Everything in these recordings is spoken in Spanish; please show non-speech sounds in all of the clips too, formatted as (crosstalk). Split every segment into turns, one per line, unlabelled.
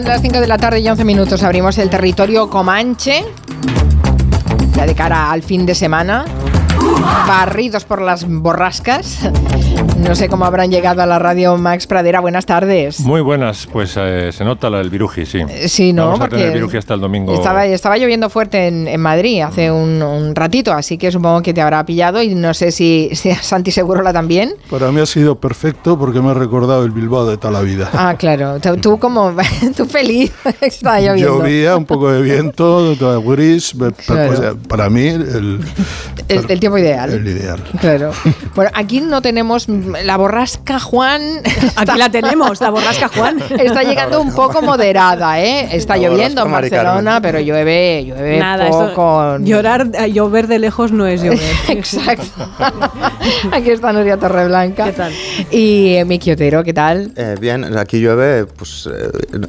Son las 5 de la tarde y 11 minutos. Abrimos el territorio Comanche. Ya de cara al fin de semana. Barridos por las borrascas. No sé cómo habrán llegado a la radio Max Pradera. Buenas tardes.
Muy buenas, pues eh, se nota el viruji, sí.
Eh, sí, ¿no?
Vamos a tener viruji hasta el domingo.
Estaba, estaba lloviendo fuerte en, Madrid hace un, ratito, así que supongo que te habrá pillado y no sé si, si a Santi Segurola también.
Para mí ha sido perfecto porque me ha recordado el Bilbao de toda la vida.
Ah, claro. Tú, como, (laughs) tú feliz, (laughs) está lloviendo.
Llovía, un poco de viento, todo gris. Pues, para mí el,
el, tiempo ideal.
El ideal.
Claro. (laughs) Bueno, aquí no tenemos la borrasca Juan.
Aquí la tenemos, la borrasca Juan.
Está llegando un poco moderada, ¿eh? Está lloviendo en Barcelona, pero llueve, llueve Nada, poco.
llorar, eh, llover de lejos no es llover. (laughs)
Exacto. (laughs) aquí está Nuria Torreblanca.
¿Qué tal?
Y eh, Miki Otero, ¿qué tal?
Eh, bien, aquí llueve, pues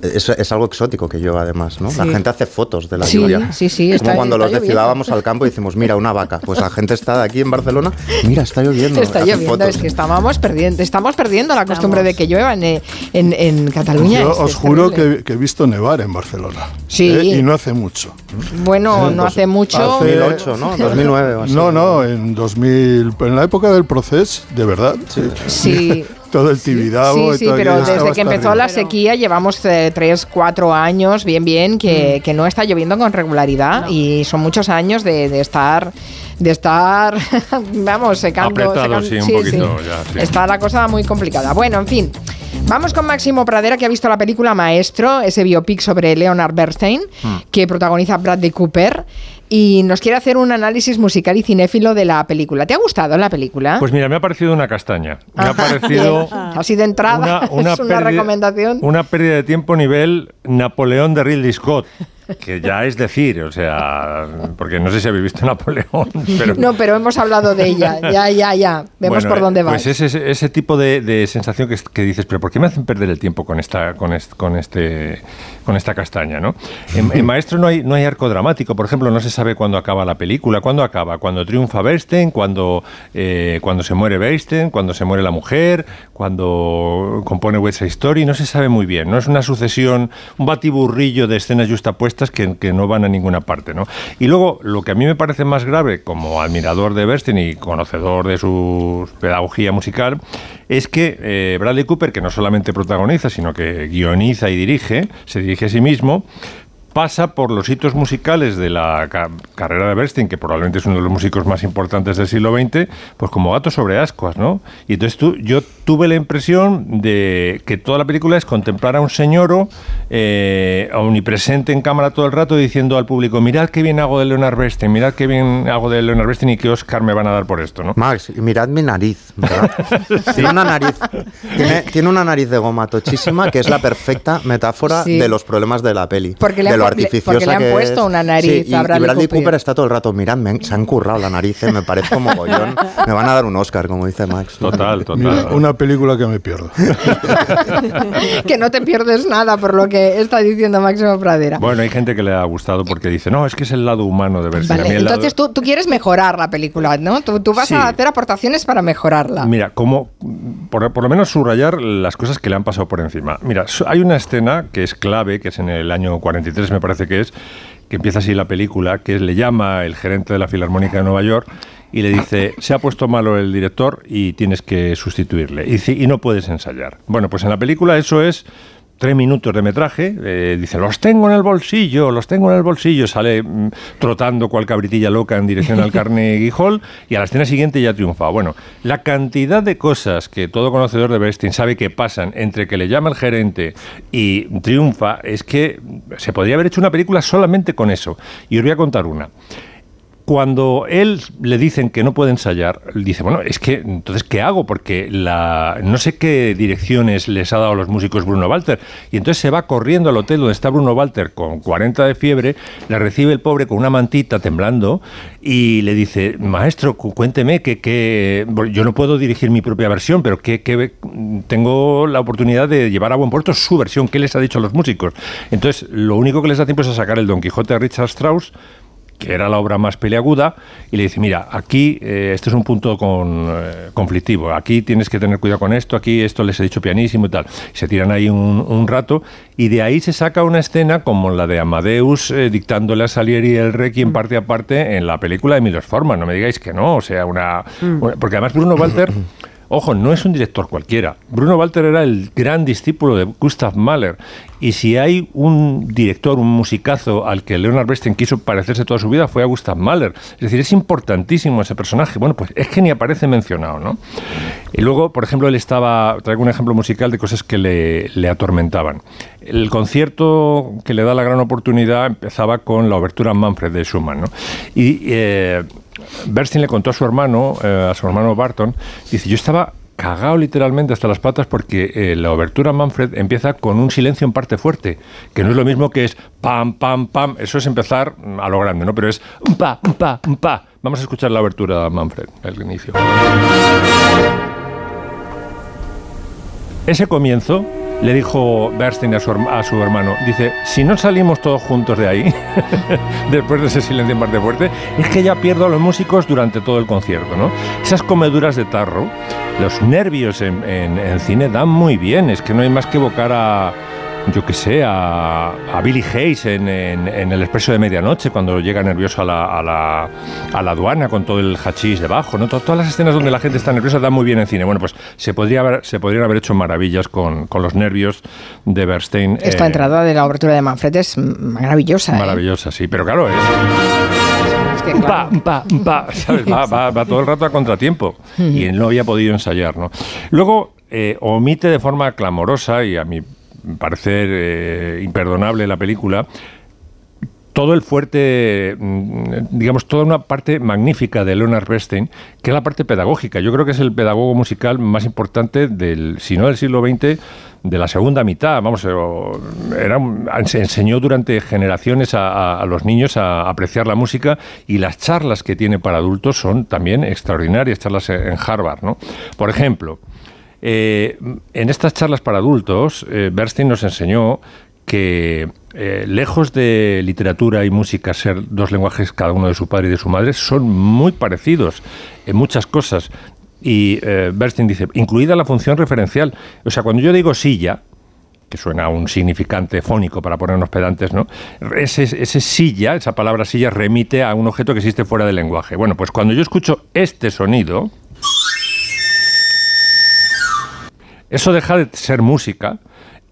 es, algo exótico que llueva además, ¿no? La gente hace fotos de la lluvia.
Sí, sí,
Como cuando los desfilábamos al campo y decimos, mira, una vaca. Pues la gente está de aquí en Barcelona, mira, está lloviendo.
Está lloviendo, es que estábamos perdiendo, estamos perdiendo la costumbre de que llueva en, en, Cataluña.
Yo os juro que, he visto nevar en Barcelona.
Sí.
¿eh? Y no hace mucho.
Bueno, no hace mucho.
2008, ¿no? (laughs) 2009 o así.
No, no, en 2000, en la época del proceso, de verdad.
Sí.
Todo el Tibidabo.
Sí, sí, pero desde que empezó la sequía llevamos 3, eh, 4 años, bien, bien, que, mm. que, no está lloviendo con regularidad y son muchos años de, de estar de estar, (laughs) vamos, secando.
Apretado, sí, un poquito, Ya,
Está la cosa muy complicada. Bueno, en fin. Vamos con Máximo Pradera, que ha visto la película Maestro, ese biopic sobre Leonard Bernstein, hmm. que protagoniza Bradley Cooper y nos quiere hacer un análisis musical y cinéfilo de la película. ¿Te ha gustado la película?
Pues mira, me ha parecido una castaña. Me ha parecido.
Así de entrada, una, (laughs) es una recomendación.
Una pérdida de tiempo nivel Napoleón de Ridley Scott que ya es decir, o sea, porque no sé si habéis visto (laughs) Napoleón. Pero...
No, pero hemos hablado de ella, ya, ya, ya, vemos por dónde va.
Pues ese, ese tipo de, sensación que, dices, pero ¿por qué me hacen perder el tiempo con esta, con con este, con esta castaña, ¿no? En, Maestro no hay, no hay arco dramático, por ejemplo, no se sabe cuándo acaba la película, cuándo acaba, cuando triunfa Bernstein, cuando, eh, cuando se muere Bernstein, cuando se muere la mujer, cuando compone West Side Story, no se sabe muy bien, no es una sucesión, un batiburrillo de escenas justapuestas que, no van a ninguna parte, ¿no? Y luego, lo que a mí me parece más grave, como admirador de Bernstein y conocedor de su pedagogía musical, es que eh, Bradley Cooper, que no solamente protagoniza, sino que guioniza y dirige, se dirige a sí mismo, pasa por los hitos musicales de la carrera de Bernstein, que probablemente es uno de los músicos más importantes del siglo XX, pues como gato sobre ascuas, ¿no? Y entonces tú, yo tuve la impresión de que toda la película es contemplar a un señor eh, omnipresente en cámara todo el rato diciendo al público, mirad qué bien hago de Leonard Bernstein, mirad qué bien hago de Leonard Bernstein y qué Oscar me van a dar por esto, ¿no?
Max, mirad mi nariz, (laughs) tiene una nariz, tiene, una nariz de goma tochísima que es la perfecta metáfora de los problemas de la peli.
Porque le porque le han puesto una nariz
y, Bradley, Cooper. está todo el rato, mirad, se han currado la nariz, eh, me parece como gollón. (laughs) Me van a dar un Oscar, como dice Max.
Total, total.
una película que me pierdo. (laughs)
que no te pierdes nada por lo que está diciendo Máximo Pradera.
Bueno, hay gente que le ha gustado porque dice, no, es que es el lado humano de verse.
entonces tú, tú, quieres mejorar la película, ¿no? Tú, tú vas a hacer aportaciones para mejorarla.
Mira, como por, por lo menos subrayar las cosas que le han pasado por encima. Mira, hay una escena que es clave, que es en el año 43 me parece que es, que empieza así la película, que le llama el gerente de la Filarmónica de Nueva York y le dice, se ha puesto malo el director y tienes que sustituirle. Y, no puedes ensayar. Bueno, pues en la película eso es tres minutos de metraje, eh, dice, los tengo en el bolsillo, los tengo en el bolsillo, sale mm, trotando cual cabritilla loca en dirección al (laughs) Carnegie Hall y a la escena siguiente ya triunfa. Bueno, la cantidad de cosas que todo conocedor de Bernstein sabe que pasan entre que le llama el gerente y triunfa es que se podría haber hecho una película solamente con eso. Y os voy a contar una cuando él le dicen que no puede ensayar, dice, bueno, es que entonces ¿qué hago? Porque la no sé qué direcciones les ha dado a los músicos Bruno Walter. Y entonces se va corriendo al hotel donde está Bruno Walter con 40 de fiebre, le recibe el pobre con una mantita temblando y le dice, maestro, cuénteme que, que yo no puedo dirigir mi propia versión, pero que, que, tengo la oportunidad de llevar a buen puerto su versión, ¿qué les ha dicho a los músicos? Entonces, lo único que les da tiempo es a sacar el Don Quijote de Richard Strauss, que era la obra más peleaguda, y le dice, mira, aquí eh, este es un punto con, eh, conflictivo, aquí tienes que tener cuidado con esto, aquí esto les he dicho pianísimo y tal. se tiran ahí un, rato, y de ahí se saca una escena como la de Amadeus eh, dictándole a Salieri el Requiem mm. parte a parte en la película de Milos Forman, no me digáis que no, o sea, una... Mm. porque además Bruno Walter... (clears throat) Ojo, no es un director cualquiera. Bruno Walter era el gran discípulo de Gustav Mahler. Y si hay un director, un musicazo al que Leonard Bernstein quiso parecerse toda su vida, fue a Gustav Mahler. Es decir, es importantísimo ese personaje. Bueno, pues es que ni aparece mencionado, ¿no? Y luego, por ejemplo, él estaba. Traigo un ejemplo musical de cosas que le, atormentaban. El concierto que le da la gran oportunidad empezaba con la obertura Manfred de Schumann, ¿no? Y. Eh, Bernstein le contó a su hermano, eh, a su hermano Barton, dice, yo estaba cagado literalmente hasta las patas porque eh, la obertura Manfred empieza con un silencio en parte fuerte, que no es lo mismo que es pam, pam, pam, eso es empezar a lo grande, ¿no? Pero es un pa, un pa, un pa. Vamos a escuchar la obertura Manfred, el inicio. Ese comienzo le dijo Bernstein a su, a su hermano, dice, si no salimos todos juntos de ahí, (laughs) después de ese silencio en parte fuerte, es que ya pierdo a los músicos durante todo el concierto, ¿no? Esas comeduras de tarro, los nervios en, en cine dan muy bien, es que no hay más que evocar a yo que sé, a, Billy Hayes en, el expreso de medianoche, cuando llega nervioso a la, aduana con todo el hachís debajo. ¿no? Todas, las escenas donde la gente está nerviosa dan muy bien en cine. Bueno, pues se, podría haber, se podrían haber hecho maravillas con, los nervios de Bernstein.
Esta eh, entrada de la obertura de Manfred es maravillosa.
¿eh? Maravillosa, sí, pero claro, es... Pa, pa, pa, Va, todo el rato a contratiempo y él no había podido ensayar. ¿no? Luego eh, omite de forma clamorosa y a mí parecer eh, imperdonable la película, todo el fuerte, mm, digamos, toda una parte magnífica de Leonard Bernstein, que es la parte pedagógica. Yo creo que es el pedagogo musical más importante del, si no del siglo XX, de la segunda mitad. Vamos, era, se enseñó durante generaciones a, los niños a apreciar la música y las charlas que tiene para adultos son también extraordinarias, charlas en Harvard, ¿no? Por ejemplo, eh, en estas charlas para adultos, eh, Bernstein nos enseñó que eh, lejos de literatura y música ser dos lenguajes cada uno de su padre y de su madre, son muy parecidos en muchas cosas. Y Bernstein dice, incluida la función referencial. O sea, cuando yo digo silla, que suena a un significante fónico para ponernos pedantes, ¿no? Ese, silla, esa palabra silla, remite a un objeto que existe fuera del lenguaje. Bueno, pues cuando yo escucho este sonido, Eso deja de ser música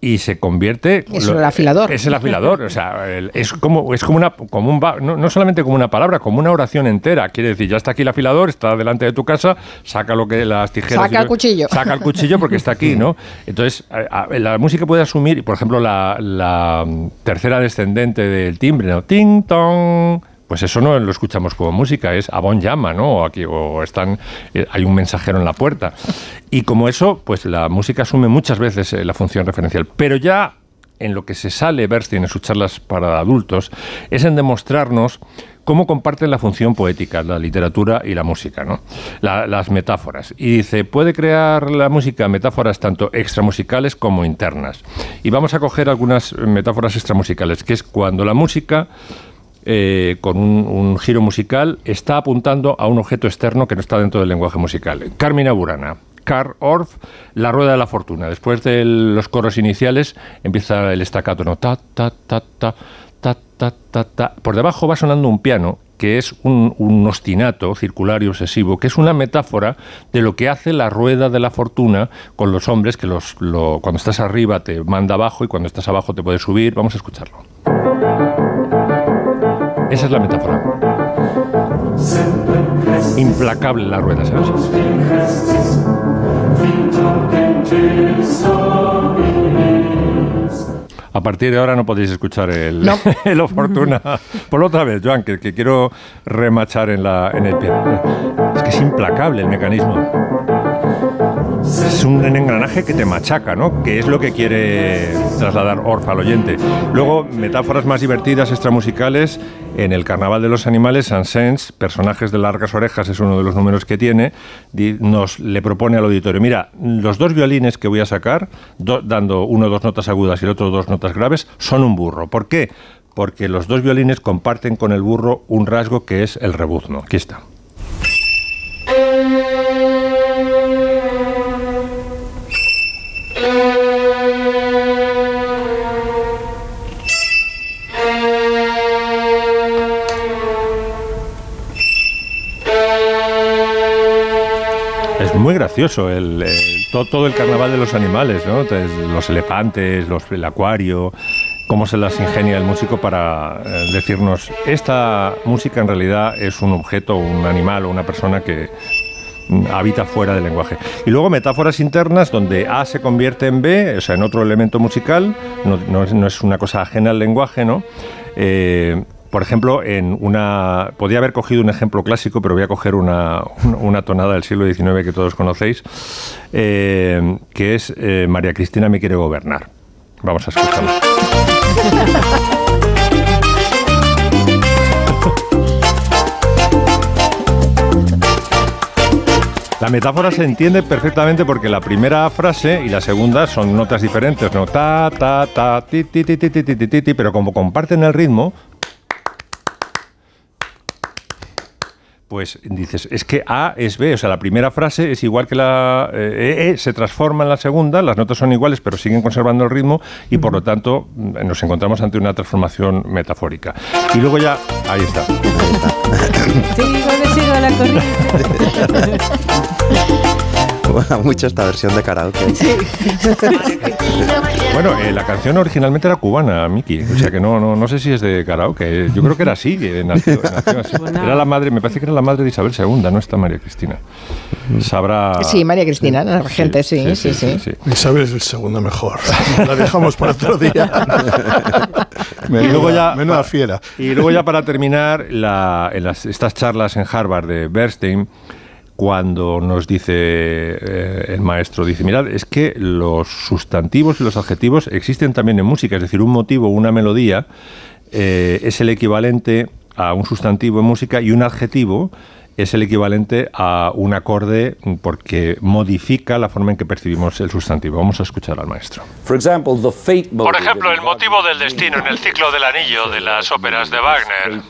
y se convierte
es el afilador.
Es el afilador o sea es como es como una como un no, solamente como una palabra como una oración entera. Quiere decir ya está aquí el afilador está delante de tu casa saca lo que las tijeras
saca el cuchillo.
saca el cuchillo porque está aquí no entonces la música puede asumir por ejemplo la, la tercera descendente del timbre no ting tong pues eso no lo escuchamos como música, es Abón llama, ¿no? O, aquí, o están, eh, hay un mensajero en la puerta. Y como eso, pues la música asume muchas veces eh, la función referencial. Pero ya en lo que se sale Bernstein en sus charlas para adultos es en demostrarnos cómo comparten la función poética, la literatura y la música, ¿no? las metáforas. Y dice, puede crear la música metáforas tanto extramusicales como internas. Y vamos a coger algunas metáforas extramusicales, que es cuando la música eh, con un, giro musical, está apuntando a un objeto externo que no está dentro del lenguaje musical. Carmina Burana. Car Orff, La Rueda de la Fortuna. Después de los coros iniciales empieza el estacato, ¿no? Ta, ta, ta, ta, ta, ta, ta. Por debajo va sonando un piano que es un, ostinato circular y obsesivo, que es una metáfora de lo que hace la rueda de la fortuna con los hombres, que los, cuando estás arriba te manda abajo y cuando estás abajo te puede subir. Vamos a escucharlo. Esa es la metáfora. Implacable la rueda, ¿sabes? A partir de ahora no podéis escuchar el, no. (laughs) el Fortuna. Por otra vez, Joan, que, que, quiero remachar en, la, en el pie. Es que es implacable el mecanismo. Es un engranaje que te machaca, ¿no? Que es lo que quiere trasladar Orfa al oyente. Luego, metáforas más divertidas, extramusicales. En el Carnaval de los Animales, Sansens, personajes de largas orejas, es uno de los números que tiene, nos le propone al auditorio, mira, los dos violines que voy a sacar, dando uno dos notas agudas y el otro dos notas graves, son un burro. ¿Por qué? porque los dos violines comparten con el burro un rasgo que es el rebuzno. Aquí está. Gracioso el, todo, el carnaval de los animales, ¿no? los elefantes, el acuario, cómo se las ingenia el músico para eh, decirnos, esta música en realidad es un objeto, un animal o una persona que habita fuera del lenguaje. Y luego metáforas internas donde A se convierte en B, o sea, en otro elemento musical, no, es, una cosa ajena al lenguaje, ¿no? Eh, por ejemplo, en una. Podría haber cogido un ejemplo clásico, pero voy a coger una, tonada del siglo XIX que todos conocéis, eh, que es eh, María Cristina me quiere gobernar. Vamos a escucharlo. La metáfora se entiende perfectamente porque la primera frase y la segunda son notas diferentes, ¿no? Ta, ta, ta, ti, ti, ti, ti, ti, ti, ti, pero como comparten el ritmo, pues dices, es que A es B, o sea, la primera frase es igual que la E, e se transforma en la segunda, las notas son iguales, pero siguen conservando el ritmo y por lo tanto mm, nos encontramos ante una transformación metafórica. Y luego ya, ahí está.
sigo, la corriente. (laughs)
mucho esta versión de karaoke. (laughs)
bueno, eh, la canción originalmente era cubana, Miki. O sea que no, no, no sé si es de karaoke. Yo creo que era así, nació, así. (laughs) Era la madre, me parece que era la madre de Isabel II, no está María Cristina. Sabrá.
Sí, María Cristina, la gente, sí, sí, sí.
Isabel es el segundo mejor. La dejamos para otro día. (laughs)
y luego ya,
menuda fiera.
Y luego ya para terminar, la, en las, estas charlas en Harvard de Bernstein cuando nos dice eh, el maestro, dice, mirad, es que los sustantivos y los adjetivos existen también en música, es decir, un motivo, una melodía, eh, es el equivalente a un sustantivo en música y un adjetivo es el equivalente a un acorde porque modifica la forma en que percibimos el sustantivo. Vamos a escuchar al maestro.
Por ejemplo, el motivo del destino en el ciclo del anillo de las óperas de Wagner.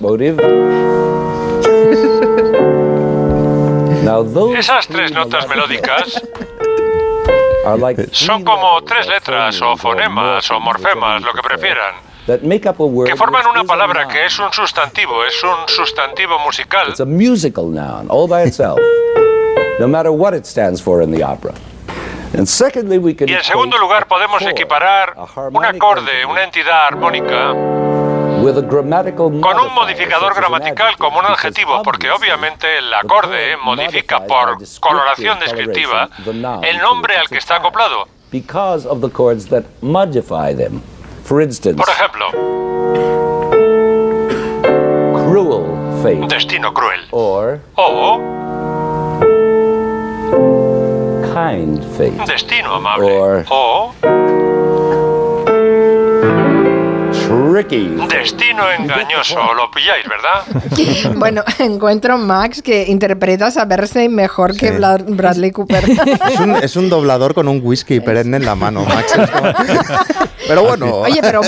Esas tres notas melódicas (laughs) son como tres letras o fonemas o morfemas, lo que prefieran, que forman una palabra que es un sustantivo, es un sustantivo musical. Y en segundo lugar podemos equiparar un acorde, una entidad armónica con un modificador gramatical como un adjetivo, porque obviamente el acorde modifica por coloración descriptiva el nombre al que está acoplado. Por ejemplo, destino cruel. o destino amable. o Destino engañoso, lo pilláis, ¿verdad? (laughs)
bueno, encuentro Max que interpretas a Bernstein mejor que Bradley Cooper.
Es un, doblador con un whisky perenne en la mano, (laughs) Max. Pero bueno.
Oye, pero,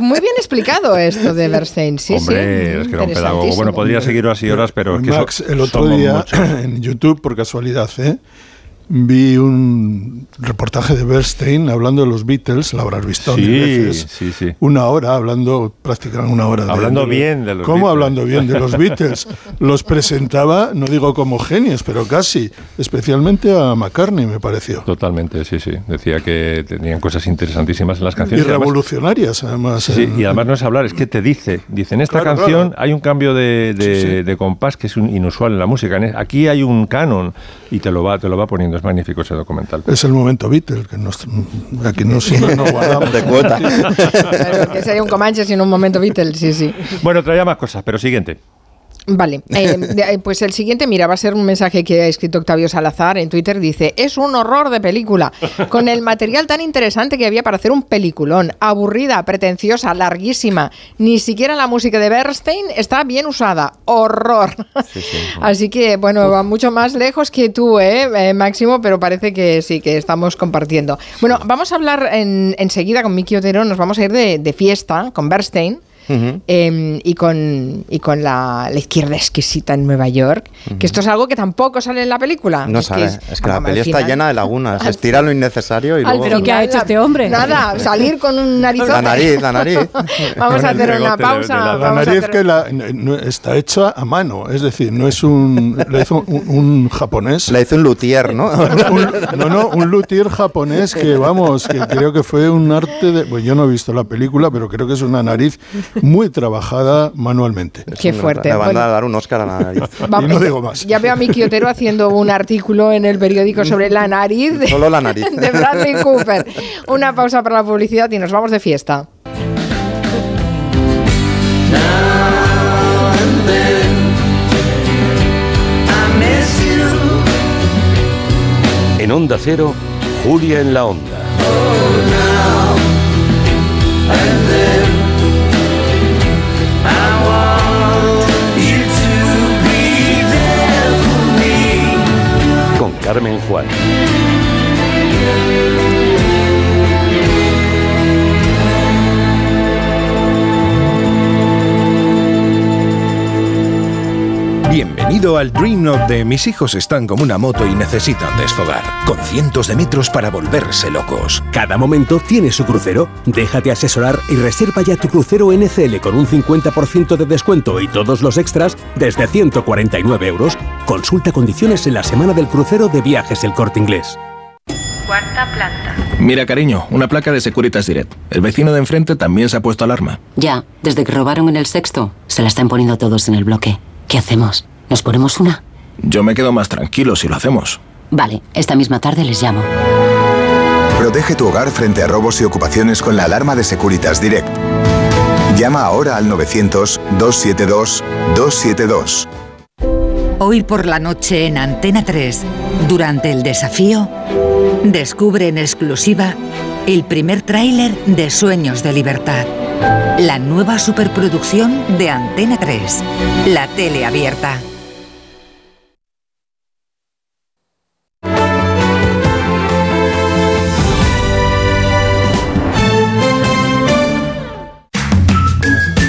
muy bien explicado esto de Bernstein, sí,
sí. es que era un pedagogo. Bueno, podría seguir así horas, pero es que
Max, el otro día en YouTube, por casualidad, ¿eh? Vi un reportaje de Bernstein hablando de los Beatles, la habrás visto sí, veces. Sí, sí. Una hora hablando, prácticamente una hora.
Hablando bien de los
¿Cómo hablando bien de los Beatles? (laughs) los presentaba, no digo como genios, pero casi, especialmente a McCartney, me pareció.
Totalmente, sí, sí. Decía que tenían cosas interesantísimas en las canciones.
Y revolucionarias, además.
Sí, y además no es hablar, es que te dice, dice, en esta canción hay un cambio de, de, compás que es inusual en la música. Aquí hay un canon y te lo va, te lo va poniendo es magnífico ese documental.
Es el momento Beatle, que nos, aquí (laughs) no, no guardamos
de cuota. (laughs)
que sería un Comanche sin un momento Beatle, sí, sí.
Bueno, traía más cosas, pero siguiente.
Vale, (laughs) eh, eh, pues el siguiente, mira, va a ser un mensaje que ha escrito Octavio Salazar en Twitter. Dice, es un horror de película, con el material tan interesante que había para hacer un peliculón. Aburrida, pretenciosa, larguísima. Ni siquiera la música de Bernstein está bien usada. Horror. (laughs) Así que, bueno, va mucho más lejos que tú, ¿eh? ¿eh? Máximo, pero parece que sí, que estamos compartiendo. Bueno, vamos a hablar enseguida con Miki Otero, nos vamos a ir de, de fiesta con Bernstein. Em, y con, y con la, izquierda exquisita en Nueva York, que esto es algo que tampoco sale en la película.
No sale, es que, la peli está llena de lagunas, estira lo innecesario y luego...
¿Pero qué ha hecho este hombre?
Nada, salir con un narizote.
La nariz, la nariz. (laughs)
Vamos a hacer una pausa.
La, nariz que está hecha a mano, es decir, no es un... La hizo un, japonés.
La hizo un luthier, ¿no? (laughs)
no, no, un luthier japonés que, vamos, que creo que fue un arte de... Pues yo no he visto la película, pero creo que es una nariz muy trabajada manualmente.
Qué fuerte.
Le van a dar un Oscar a la nariz. (laughs)
y no digo más.
Ya veo a mi Quiotero haciendo un artículo en el periódico sobre la nariz. De, (laughs)
Solo la nariz.
De Bradley Cooper. Una pausa para la publicidad y nos vamos de fiesta.
En Onda Cero, Julia en la Onda. Con Carmen Juan.
Bienvenido al Dream Note de mis hijos están como una moto y necesitan desfogar, con cientos de metros para volverse locos.
Cada momento tiene su crucero. Déjate asesorar y reserva ya tu crucero NCL con un 50% de descuento y todos los extras desde 149 euros. Consulta condiciones en la semana del crucero de viajes El Corte Inglés.
Cuarta planta.
Mira, cariño, una placa de Securitas Direct. El vecino de enfrente también se ha puesto alarma.
Ya, desde que robaron en el sexto, se la están poniendo todos en el bloque. ¿Qué hacemos? ¿Nos ponemos una?
Yo me quedo más tranquilo si lo hacemos.
Vale, esta misma tarde les llamo.
Protege tu hogar frente a robos y ocupaciones con la alarma de Securitas Direct. Llama ahora al 900-272-272.
Hoy por la noche en Antena 3, durante el desafío, descubre en exclusiva el primer tráiler de Sueños de Libertad. La nueva superproducción de Antena 3, la tele abierta.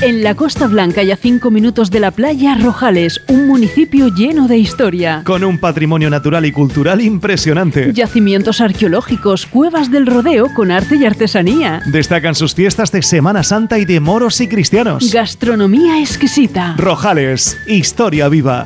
En la Costa Blanca y a cinco minutos de la playa, Rojales, un municipio lleno de historia.
Con un patrimonio natural y cultural impresionante.
Yacimientos arqueológicos, cuevas del rodeo con arte y artesanía.
Destacan sus fiestas de Semana Santa y de moros y cristianos.
Gastronomía exquisita.
Rojales, historia viva.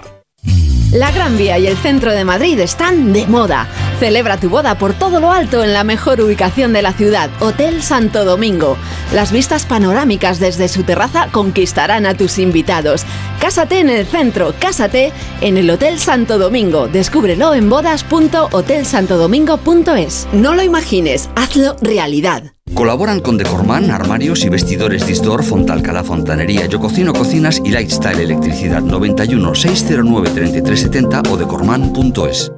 La Gran Vía y el centro de Madrid están de moda. Celebra tu boda por todo lo alto en la mejor ubicación de la ciudad, Hotel Santo Domingo. Las vistas panorámicas desde su terraza conquistarán a tus invitados. Cásate en el centro, cásate en el Hotel Santo Domingo. Descúbrelo en bodas.hotelsantodomingo.es. No lo imagines, hazlo realidad.
Colaboran con Decorman, armarios y vestidores Distor, Fontalcala Fontanería, Yo Cocino Cocinas y Lifestyle Electricidad 91 609 3370 o decorman.es.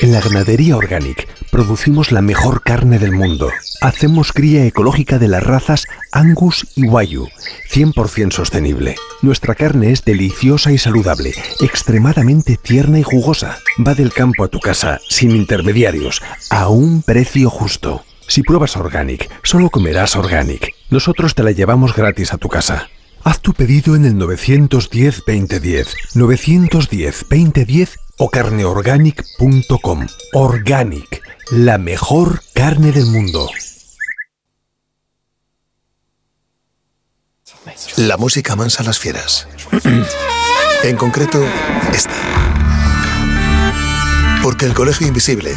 En la ganadería Organic producimos la mejor carne del mundo. Hacemos cría ecológica de las razas Angus y Wayu, 100% sostenible. Nuestra carne es deliciosa y saludable, extremadamente tierna y jugosa. Va del campo a tu casa, sin intermediarios, a un precio justo. Si pruebas Organic, solo comerás Organic. Nosotros te la llevamos gratis a tu casa. Haz tu pedido en el 910-2010, 910-2010 o carneorganic.com. Organic, la mejor carne del mundo.
La música mansa a las fieras. (clears throat) en concreto, esta. Porque el Colegio Invisible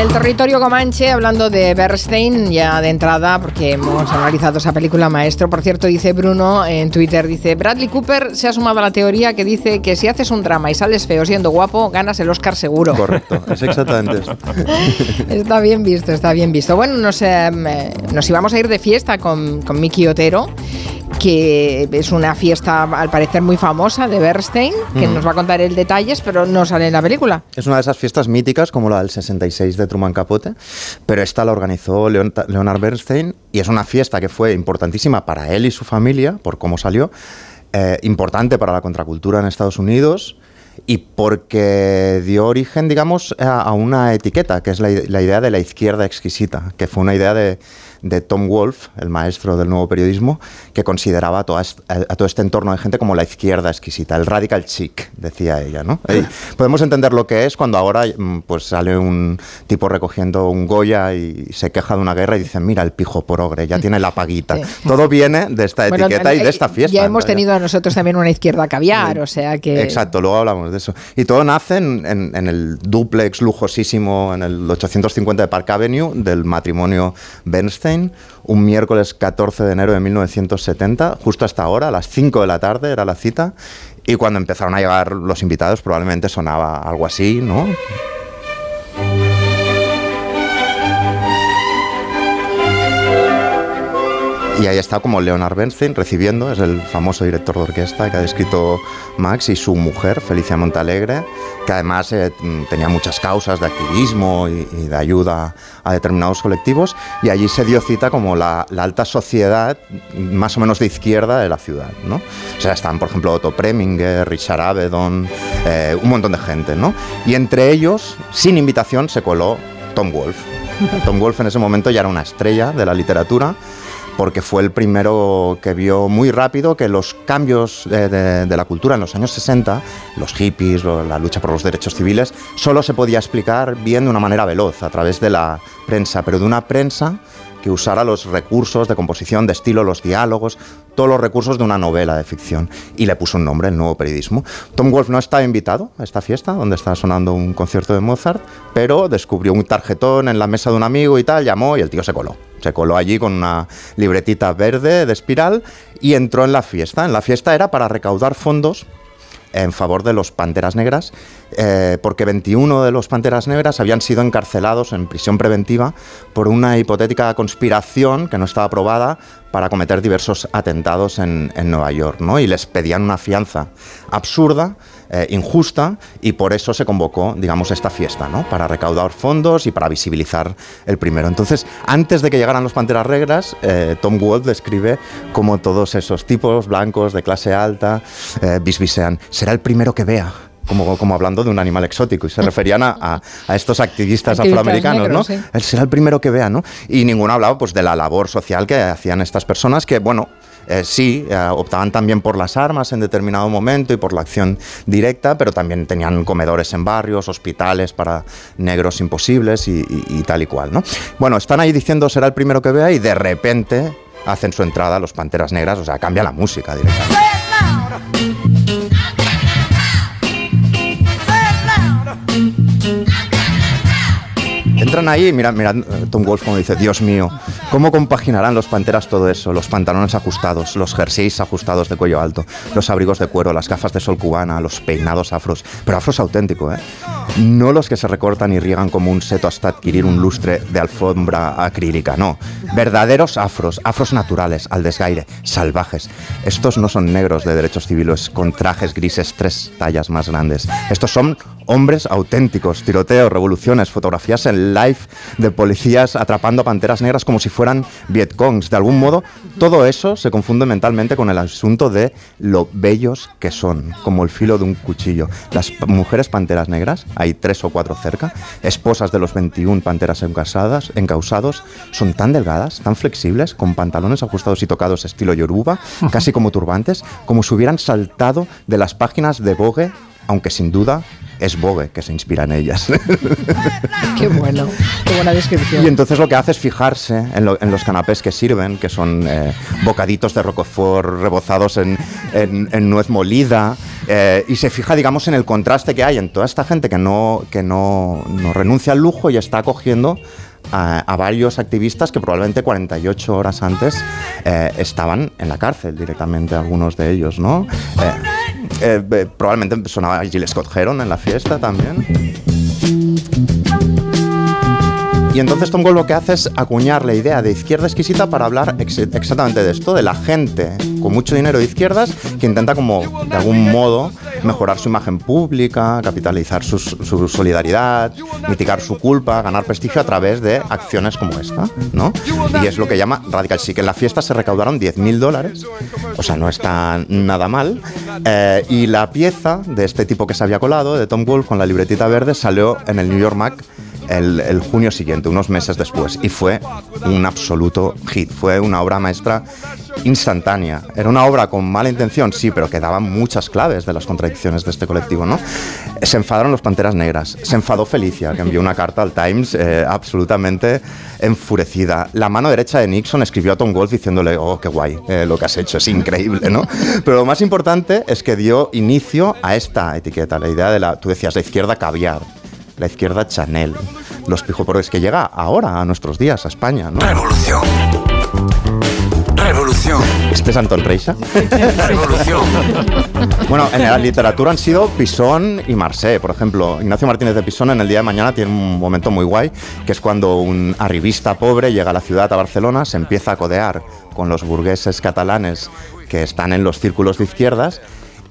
El territorio comanche, hablando de Bernstein, ya de entrada, porque hemos analizado esa película maestro, por cierto, dice Bruno en Twitter, dice, Bradley Cooper se ha sumado a la teoría que dice que si haces un drama y sales feo siendo guapo, ganas el Oscar seguro.
Correcto, es exactamente eso. (laughs)
está bien visto, está bien visto. Bueno, nos, eh, nos íbamos a ir de fiesta con, con Miki Otero que es una fiesta al parecer muy famosa de Bernstein, que
Mm.
nos va a contar el detalles, pero no sale en la película.
Es una de esas fiestas míticas como la del 66 de Truman Capote, pero esta la organizó Leon- Leonard Bernstein y es una fiesta que fue importantísima para él y su familia, por cómo salió, eh, importante para la contracultura en Estados Unidos y porque dio origen, digamos, a, a una etiqueta, que es la, la idea de la izquierda exquisita, que fue una idea de, de Tom Wolfe, el maestro del nuevo periodismo, que consideraba a, a- a todo este entorno de gente como la izquierda exquisita, el radical chic, decía ella. ¿no? Y podemos entender lo que es cuando ahora mm, pues, sale un tipo recogiendo un Goya y se queja de una guerra y dicen, mira el pijo progre, ya tiene la paguita.
Sí.
Todo viene de esta
Bueno,
etiqueta y
eh,
de esta fiesta.
Ya hemos tenido nosotros también una izquierda caviar, o sea que...
Exacto, luego hablamos de eso. Y todo nace en, en- en el duplex lujosísimo en el 850 de Park Avenue del matrimonio Bernstein, un miércoles 14 de enero de 1970, justo hasta ahora, a las 5 de la tarde era la cita. Y cuando empezaron a llegar los invitados, probablemente sonaba algo así, ¿no? Y ahí está como Leonard Bernstein recibiendo, es el famoso director de orquesta que ha descrito Max y su mujer, Felicia Montalegre, que además eh, tenía muchas causas de activismo y, y de ayuda a determinados colectivos. Y allí se dio cita como la, la alta sociedad más o menos de izquierda de la ciudad. ¿no? O sea, están, por ejemplo, Otto Preminger, Richard Avedon, eh, un montón de gente. ¿no? Y entre ellos, sin invitación, se coló Tom Wolfe. Tom Wolfe en ese momento ya era una estrella de la literatura porque fue el primero que vio muy rápido que los cambios de, la cultura en los años 60, los hippies, la lucha por los derechos civiles, solo se podía explicar bien de una manera veloz, a través de la prensa, pero de una prensa que usara los recursos de composición, de estilo, los diálogos, todos los recursos de una novela de ficción. Y le puso un nombre, el nuevo periodismo. Tom Wolfe no estaba invitado a esta fiesta, donde estaba sonando un concierto de Mozart, pero descubrió un tarjetón en la mesa de un amigo y tal, llamó y el tío se coló. Se coló allí con una libretita verde de espiral y entró en la fiesta. En la fiesta era para recaudar fondos en favor de los Panteras Negras, eh, porque 21 de los Panteras Negras habían sido encarcelados en prisión preventiva por una hipotética conspiración que no estaba aprobada para cometer diversos atentados en, en Nueva York, ¿no? Y les pedían una fianza absurda, eh, injusta, y por eso se convocó, digamos, esta fiesta, ¿no? Para recaudar fondos y para visibilizar el primero. Entonces, antes de que llegaran los Panteras Negras, eh, Tom Wolfe describe cómo todos esos tipos blancos de clase alta eh, bisbisean, será el primero que vea. Como, como hablando de un animal exótico, y se referían a, a- a estos activistas,
Activistas
afroamericanos,
negros,
¿no?
sí.
Él será el primero que vea, ¿no? Y ninguno hablaba pues de la labor social que hacían estas personas que, bueno, eh, sí, eh, optaban también por las armas en determinado momento y por la acción directa, pero también tenían comedores en barrios, hospitales para negros imposibles y, y- tal y cual, ¿no? Bueno, están ahí diciendo será el primero que vea y de repente hacen su entrada los Panteras Negras, o sea, cambia la música directamente. Entran ahí y miran, miran eh, Tom Wolfe como dice, Dios mío, ¿cómo compaginarán los panteras todo eso? Los pantalones ajustados, los jerseys ajustados de cuello alto, los abrigos de cuero, las gafas de sol cubana, los peinados afros, pero afros auténticos, ¿eh? No los que se recortan y riegan como un seto hasta adquirir un lustre de alfombra acrílica, no. Verdaderos afros, afros naturales, al desgaire, salvajes. Estos no son negros de derechos civiles con trajes grises tres tallas más grandes. Estos son hombres auténticos, tiroteos, revoluciones, fotografías en live de policías atrapando a panteras negras como si fueran Vietcongs. De algún modo, todo eso se confunde mentalmente con el asunto de lo bellos que son, como el filo de un cuchillo. Las mujeres panteras negras, hay tres o cuatro cerca, esposas de los 21 panteras encausadas, encausados, son tan delgadas, tan flexibles, con pantalones ajustados y tocados estilo yoruba, (laughs) casi como turbantes, como si hubieran saltado de las páginas de Vogue, aunque sin duda es Vogue que se inspira en ellas. (laughs)
Qué bueno, qué buena descripción.
Y entonces lo que hace es fijarse en, los canapés que sirven, que son eh, bocaditos de roquefort rebozados en, nuez molida, eh, y se fija, digamos, en el contraste que hay en toda esta gente que no, que no, no renuncia al lujo y está acogiendo a, varios activistas que probablemente 48 horas antes eh, estaban en la cárcel directamente, algunos de ellos, ¿no? Eh, eh, probablemente sonaba Jill Scott Heron en la fiesta también. Y entonces Tom Gold lo que hace es acuñar la idea de izquierda exquisita para hablar exactamente de esto, de la gente con mucho dinero de izquierdas que intenta como de algún modo mejorar su imagen pública, capitalizar su, solidaridad, mitigar su culpa, ganar prestigio a través de acciones como esta, ¿no? Y es lo que llama Radical Chic. En la fiesta se recaudaron 10.000 dólares, o sea, no está nada mal, eh, y la pieza de este tipo que se había colado, de Tom Wolfe con la libretita verde, salió en el New York Mac el, junio siguiente, unos meses después, y fue un absoluto hit. Fue una obra maestra instantánea. Era una obra con mala intención, sí, pero que daba muchas claves de las contradicciones de este colectivo, ¿no? Se enfadaron los Panteras Negras, se enfadó Felicia, que envió una carta al Times eh, absolutamente enfurecida. La mano derecha de Nixon escribió a Tom Wolfe diciéndole, oh, qué guay, eh, lo que has hecho es increíble, ¿no? Pero lo más importante es que dio inicio a esta etiqueta, la idea de la, tú decías, la izquierda caviar la izquierda Chanel, los pijoporres que llega ahora a nuestros días, a España. ¿no?
Revolución. Revolución.
¿Este es Anton Reixa? (laughs)
Revolución.
bueno, en la literatura han sido Pisón y Marseille. Por ejemplo, Ignacio Martínez de Pisón en el día de mañana tiene un momento muy guay, que es cuando un arribista pobre llega a la ciudad, a Barcelona, se empieza a codear con los burgueses catalanes que están en los círculos de izquierdas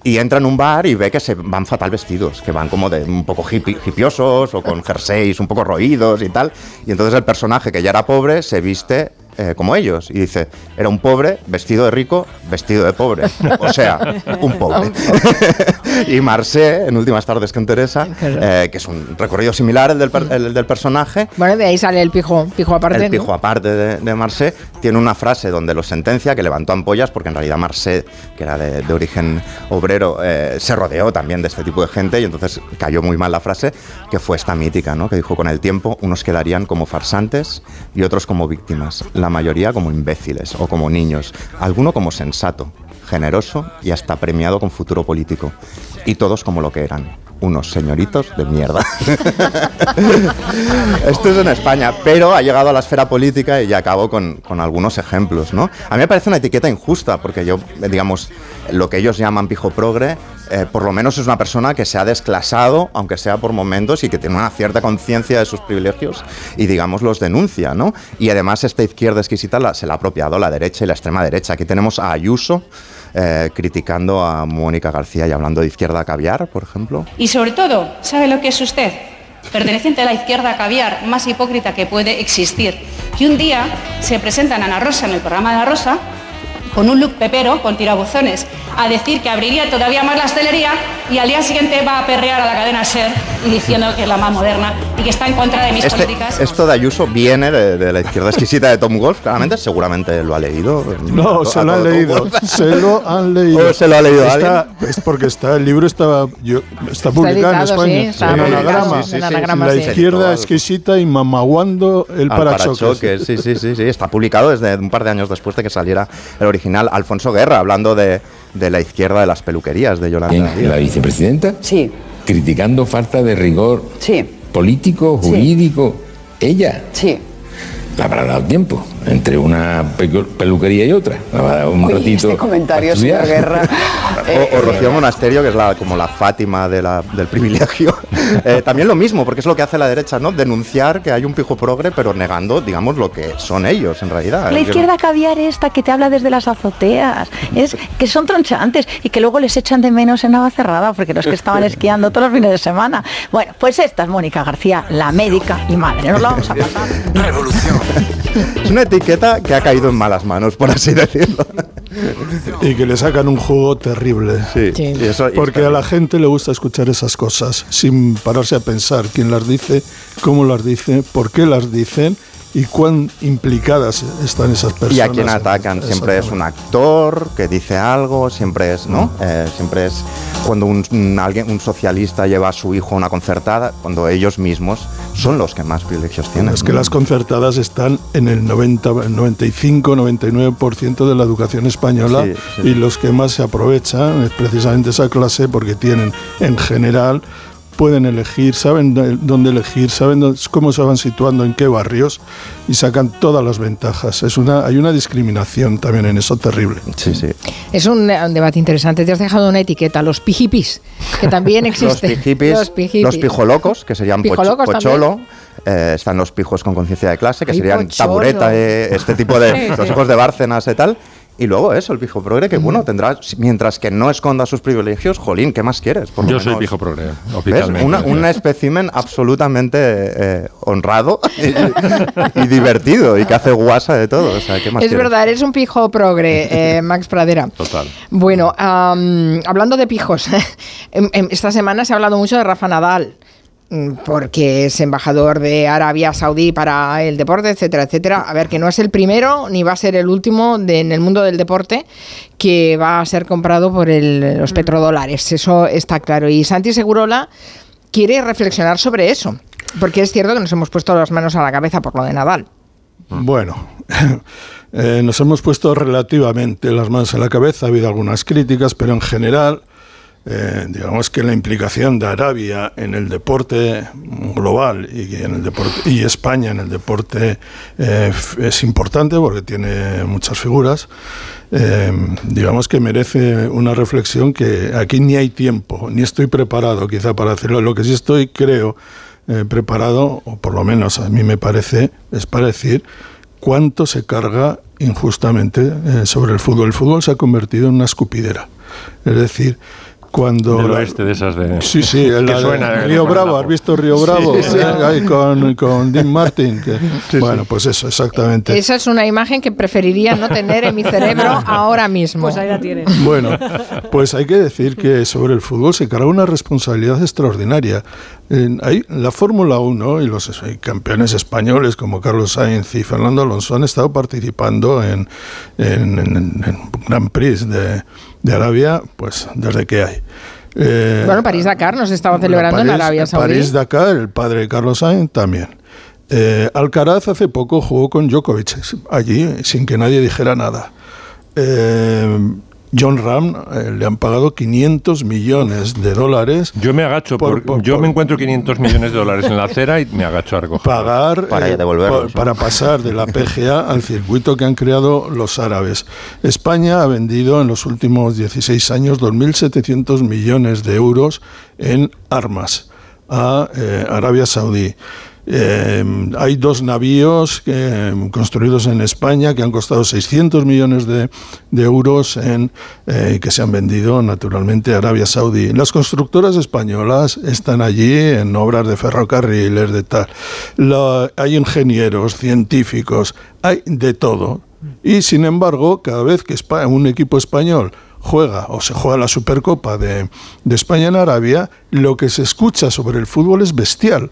y entra en un bar y ve que se van fatal vestidos, que van como de un poco hipiosos o con jerseys un poco roídos y tal. Y entonces el personaje que ya era pobre se viste eh, como ellos. Y dice, era un pobre vestido de rico, vestido de pobre. O sea, un pobre. (laughs) (laughs) y Marcé, en Últimas tardes con Teresa, (laughs) eh, que es un recorrido similar al del, del, personaje.
Bueno, de ahí sale el pijo, pijo aparte.
El pijo aparte de, de Marcé. Tiene una frase donde lo sentencia, que levantó ampollas, porque en realidad Marcé, que era de, origen obrero, eh, se rodeó también de este tipo de gente y entonces cayó muy mal la frase, que fue esta mítica, ¿no? que dijo, con el tiempo unos quedarían como farsantes y otros como víctimas. La la mayoría como imbéciles o como niños, alguno como sensato, generoso y hasta premiado con futuro político, y todos como lo que eran, unos señoritos de mierda. (laughs) Esto es en España, pero ha llegado a la esfera política y ya acabo con, con, algunos ejemplos. ¿no? A mí me parece una etiqueta injusta, porque yo, digamos, lo que ellos llaman pijo progre, eh, por lo menos es una persona que se ha desclasado, aunque sea por momentos, y que tiene una cierta conciencia de sus privilegios y, digamos, los denuncia. ¿no? Y además esta izquierda exquisita la, se la ha apropiado la derecha y la extrema derecha. Aquí tenemos a Ayuso eh, criticando a Mónica García y hablando de izquierda caviar, por ejemplo.
Y sobre todo, ¿sabe lo que es usted? Perteneciente a la izquierda caviar más hipócrita que puede existir. Y un día se presenta en Ana Rosa, en el programa de Ana Rosa, con un look pepero, con tirabuzones, a decir que abriría todavía más la hostelería y al día siguiente va a perrear a la cadena SER diciendo que es la más moderna y que está en contra de mis
este,
políticas.
Esto de Ayuso viene de, la izquierda exquisita de Tom Wolf, claramente, seguramente lo ha leído.
No, se lo han (laughs) leído. Se lo han leído.
se lo ha leído
Es porque está, el libro está, está publicado en España.
Sí, en
anagrama. la izquierda exquisita y mamaguando el parachoques.
Sí, sí, sí, sí. Está publicado desde un par de años después de que saliera el original. Alfonso Guerra, hablando de de la izquierda de las peluquerías de Yolanda.
¿La vicepresidenta?
Sí.
Criticando falta de rigor
sí.
político, jurídico. ¿Ella?
Sí.
La habrá dado tiempo. Entre una peluquería y otra. Un ratito.
Este comentario, señor Guerra. (laughs)
o, Rocío Monasterio, que es la, como la Fátima de la, del privilegio. (laughs) Eh, también lo mismo, porque es lo que hace la derecha, ¿no? Denunciar que hay un pijo progre, pero negando, digamos, lo que son ellos en realidad.
La izquierda caviar esta que te habla desde las azoteas, es que son tronchantes y que luego les echan de menos en cerrada porque los que estaban (laughs) esquiando todos los fines de semana. Bueno, pues esta es Mónica García, la médica y madre. Nos la vamos a pasar.
Revolución. Etiqueta que ha caído en malas manos, por así decirlo.
Y que le sacan un juego terrible. Sí. Porque a la gente le gusta escuchar esas cosas sin pararse a pensar quién las dice, cómo las dice, por qué las dicen y cuán implicadas están esas personas.
Y a quien atacan siempre es un actor que dice algo, siempre es, ¿no? Eh, siempre es cuando un, alguien, un socialista lleva a su hijo a una concertada, cuando ellos mismos son los que más privilegios tienen.
Es que las concertadas están en el 90, 95, 99% de la educación española y los que más se aprovechan es precisamente esa clase porque tienen en general pueden elegir, saben dónde elegir, saben cómo se van situando, en qué barrios y sacan todas las ventajas. Es una, hay una discriminación también en eso terrible.
Sí, sí.
Es un, debate interesante. Te has dejado una etiqueta, los pijipis, que también (laughs) existen.
los, pijipis, los, pijolocos, que serían pocholo. Eh, están los pijos con conciencia de clase, que serían tabureta, eh, este tipo de (laughs) los hijos de Bárcenas y tal. Y luego eso, el pijo progre, que bueno, tendrá, mientras que no esconda sus privilegios, jolín, ¿qué más quieres?
Yo soy pijo progre, oficialmente.
un (laughs) espécimen absolutamente eh, honrado y, divertido y que hace guasa de todo.
es verdad, eres un pijo progre, (laughs) eh, Max Pradera.
Total.
Bueno, hablando de pijos, (laughs) esta semana se ha hablado mucho de Rafa Nadal. Mm, porque es embajador de Arabia Saudí para el deporte, etcétera, etcétera. A ver, que no es el primero ni va a ser el último en el mundo del deporte que va a ser comprado por los mm. petrodólares. Eso está claro. Y Santi Segurola quiere reflexionar sobre eso, porque es cierto que nos hemos puesto las manos a la cabeza por lo de Nadal.
Bueno, (laughs) eh, nos hemos puesto relativamente las manos a la cabeza, ha habido algunas críticas, pero en general eh, digamos que la implicación de Arabia en el deporte global y, en el deporte, y España en el deporte eh, es importante porque tiene muchas figuras. Eh, digamos que merece una reflexión que aquí ni hay tiempo, ni estoy preparado quizá para hacerlo. Lo que sí estoy, creo, preparado, o por lo menos a mí me parece, es para decir cuánto se carga injustamente sobre el fútbol. El fútbol se ha convertido en una escupidera. Es decir, cuando
del oeste de esas de
sí sí (laughs) el Río Bravo has visto Río Bravo ¿Eh? con, con Dean Martin bueno pues eso exactamente.
Esa es una imagen que preferiría no tener en mi cerebro (laughs) ahora mismo.
Pues ahí la tienes
bueno (laughs) pues hay que decir que sobre el fútbol se carga una responsabilidad extraordinaria. Hay, la Fórmula 1 y los campeones españoles como Carlos Sainz y Fernando Alonso han estado participando en, en, en Grand Prix de de Arabia, pues desde que hay.
Eh, bueno, París-Dakar nos estaba celebrando en Arabia Saudí.
París-Dakar, el padre de Carlos Sainz también. Eh, Alcaraz hace poco jugó con Djokovic allí sin que nadie dijera nada. Eh, John Ram eh, le han pagado 500 millones de dólares.
Yo me agacho, por, yo me encuentro 500 millones de dólares en la acera y me agacho a recoger.
Pagar
para, eh,
para pasar de la PGA al circuito que han creado los árabes. España ha vendido en los últimos 16 años 2.700 millones de euros en armas a eh, Arabia Saudí. Eh, hay dos navíos construidos en España que han costado 600 millones de, euros en, eh, que se han vendido naturalmente a Arabia Saudí. Las constructoras españolas están allí en obras de ferrocarriles, de tal. hay ingenieros, científicos, hay de todo. Y sin embargo, cada vez que un equipo español juega o se juega la Supercopa de, de España en Arabia, lo que se escucha sobre el fútbol es bestial.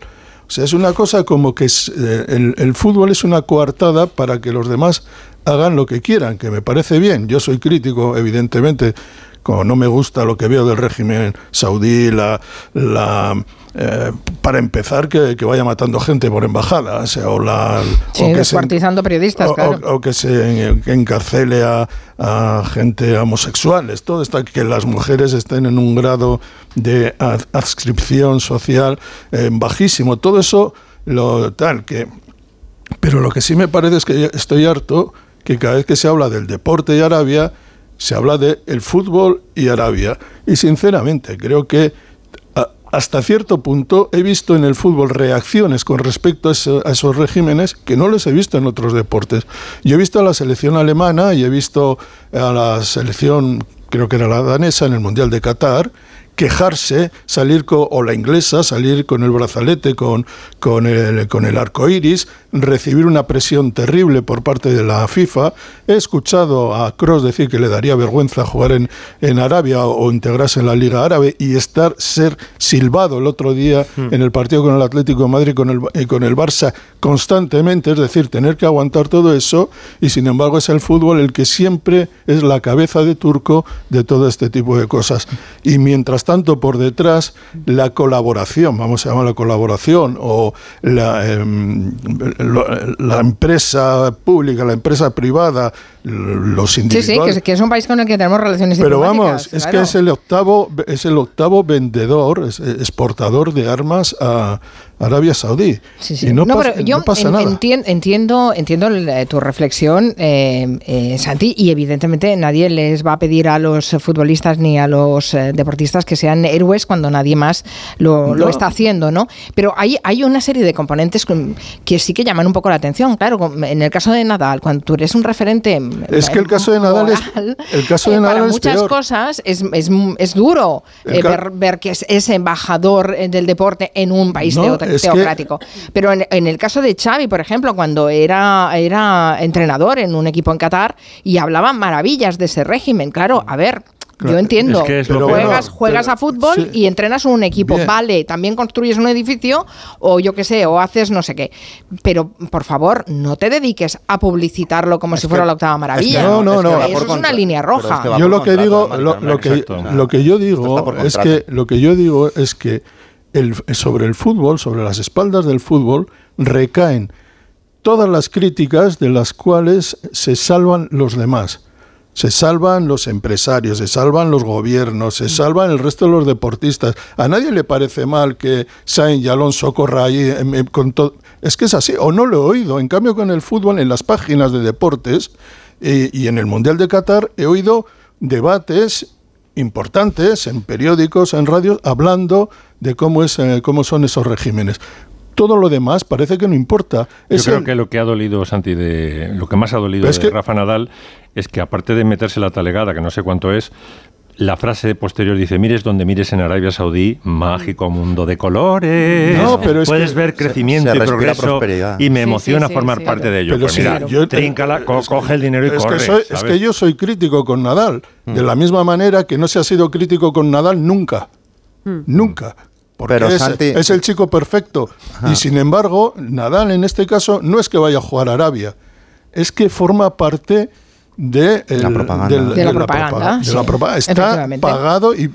O sea, es una cosa como que eh, el, fútbol es una coartada para que los demás hagan lo que quieran, que me parece bien. Yo soy crítico, evidentemente, como no me gusta lo que veo del régimen saudí, la, la eh, para empezar, que, vaya matando gente por embajada, o, sea, o, la,
que periodistas,
o, que se encarcele a, gente homosexuales, todo esto, que las mujeres estén en un grado de adscripción social eh, bajísimo, todo eso lo tal que Pero lo que sí me parece es que estoy harto que cada vez que se habla del deporte y Arabia, se habla de el fútbol y Arabia. Y sinceramente, creo que hasta cierto punto he visto en el fútbol reacciones con respecto a, esos regímenes que no les he visto en otros deportes. Yo he visto a la selección alemana y he visto a la selección, creo que era la danesa, en el Mundial de Qatar, quejarse, salir con, o la inglesa, salir con el brazalete, con, con, el, con el arco iris, recibir una presión terrible por parte de la FIFA. He escuchado a Cross decir que le daría vergüenza jugar en, en Arabia o, integrarse en la Liga Árabe y estar, ser silbado el otro día hmm. en el partido con el Atlético de Madrid con el, y con el Barça constantemente, es decir, tener que aguantar todo eso y sin embargo es el fútbol el que siempre es la cabeza de turco de todo este tipo de cosas. Y mientras tanto por detrás la colaboración, vamos a llamar la colaboración, o la, em, la empresa pública, la empresa privada, los individuales.
Sí, sí, que, es un país con el que tenemos relaciones
Pero vamos, es que es el octavo, es el octavo vendedor, exportador de armas a Arabia Saudí. Y no, pero yo pasa nada.
entiendo, entiendo tu reflexión, eh, eh, Santi, y evidentemente nadie les va a pedir a los futbolistas ni a los eh, deportistas que sean héroes cuando nadie más lo, lo, está haciendo, ¿no? Pero hay, hay una serie de componentes que sí que llaman un poco la atención. Claro, en el caso de Nadal, cuando tú eres un referente
es que el caso de Nadal es el caso de Nadal
para muchas cosas es, es, es duro eh, ver, que es, embajador eh, del deporte en un país teocrático. Pero en, en, el caso de Xavi, por ejemplo, cuando era, era entrenador en un equipo en Qatar y hablaban maravillas de ese régimen, claro, a ver, yo entiendo, juegas, juegas a fútbol y entrenas un equipo, vale, también construyes un edificio o yo qué sé, o haces no sé qué. Pero por favor, no te dediques a publicitarlo como si fuera la octava maravilla.
no, no, no.
Eso es una línea roja.
yo lo que digo, lo, que, lo que yo digo es que lo que yo digo es que el, sobre el fútbol, sobre las espaldas del fútbol, recaen todas las críticas de las cuales se salvan los demás. Se salvan los empresarios, se salvan los gobiernos, se salvan el resto de los deportistas. A nadie le parece mal que Sainz y Alonso corra ahí con todo. Es que es así, o no lo he oído. En cambio, con el fútbol, en las páginas de deportes eh, y en el Mundial de Qatar, he oído debates importantes en periódicos, en radios, hablando de cómo, es, eh, cómo son esos regímenes todo lo demás parece que no importa.
Yo creo que lo que ha dolido, Santi, de, lo que más ha dolido de Rafa Nadal es que aparte de meterse la talegada, que no sé cuánto es, la frase posterior dice, mires donde mires en Arabia Saudí, mágico mundo de colores. No, pero Puedes ver crecimiento y progreso y me emociona formar parte de ello. Pero pues mira, yo, coge el dinero y corre.
es que yo soy crítico con Nadal, de la misma manera que no se ha sido crítico con Nadal nunca. Hmm. Nunca. Porque es, el chico perfecto. Y sin embargo, Nadal en este caso no es que vaya a jugar a Arabia, es que forma parte de,
la propaganda.
de, la, propaganda.
Está pagado y,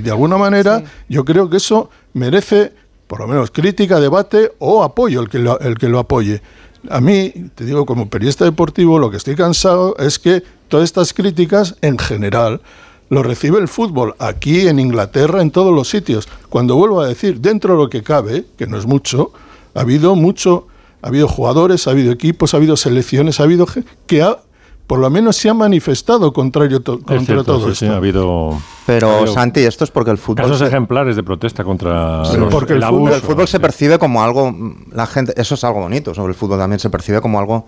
de alguna manera yo creo que eso merece por lo menos crítica, debate o apoyo el que el que lo apoye. A mí, te digo, como periodista deportivo, lo que estoy cansado es que todas estas críticas, en general, lo recibe el fútbol aquí en Inglaterra, en todos los sitios. Cuando vuelvo a decir, dentro de lo que cabe, que no es mucho, ha habido mucho, ha habido jugadores, ha habido equipos, ha habido selecciones, ha habido que ha, por lo menos se ha manifestado contrario contra todo esto.
ha habido.
Pero Santi, esto es porque el fútbol.
Casos ejemplares de protesta contra.
porque el, fútbol, el fútbol se percibe como algo, la gente, eso es algo bonito. Sobre el fútbol también se percibe como algo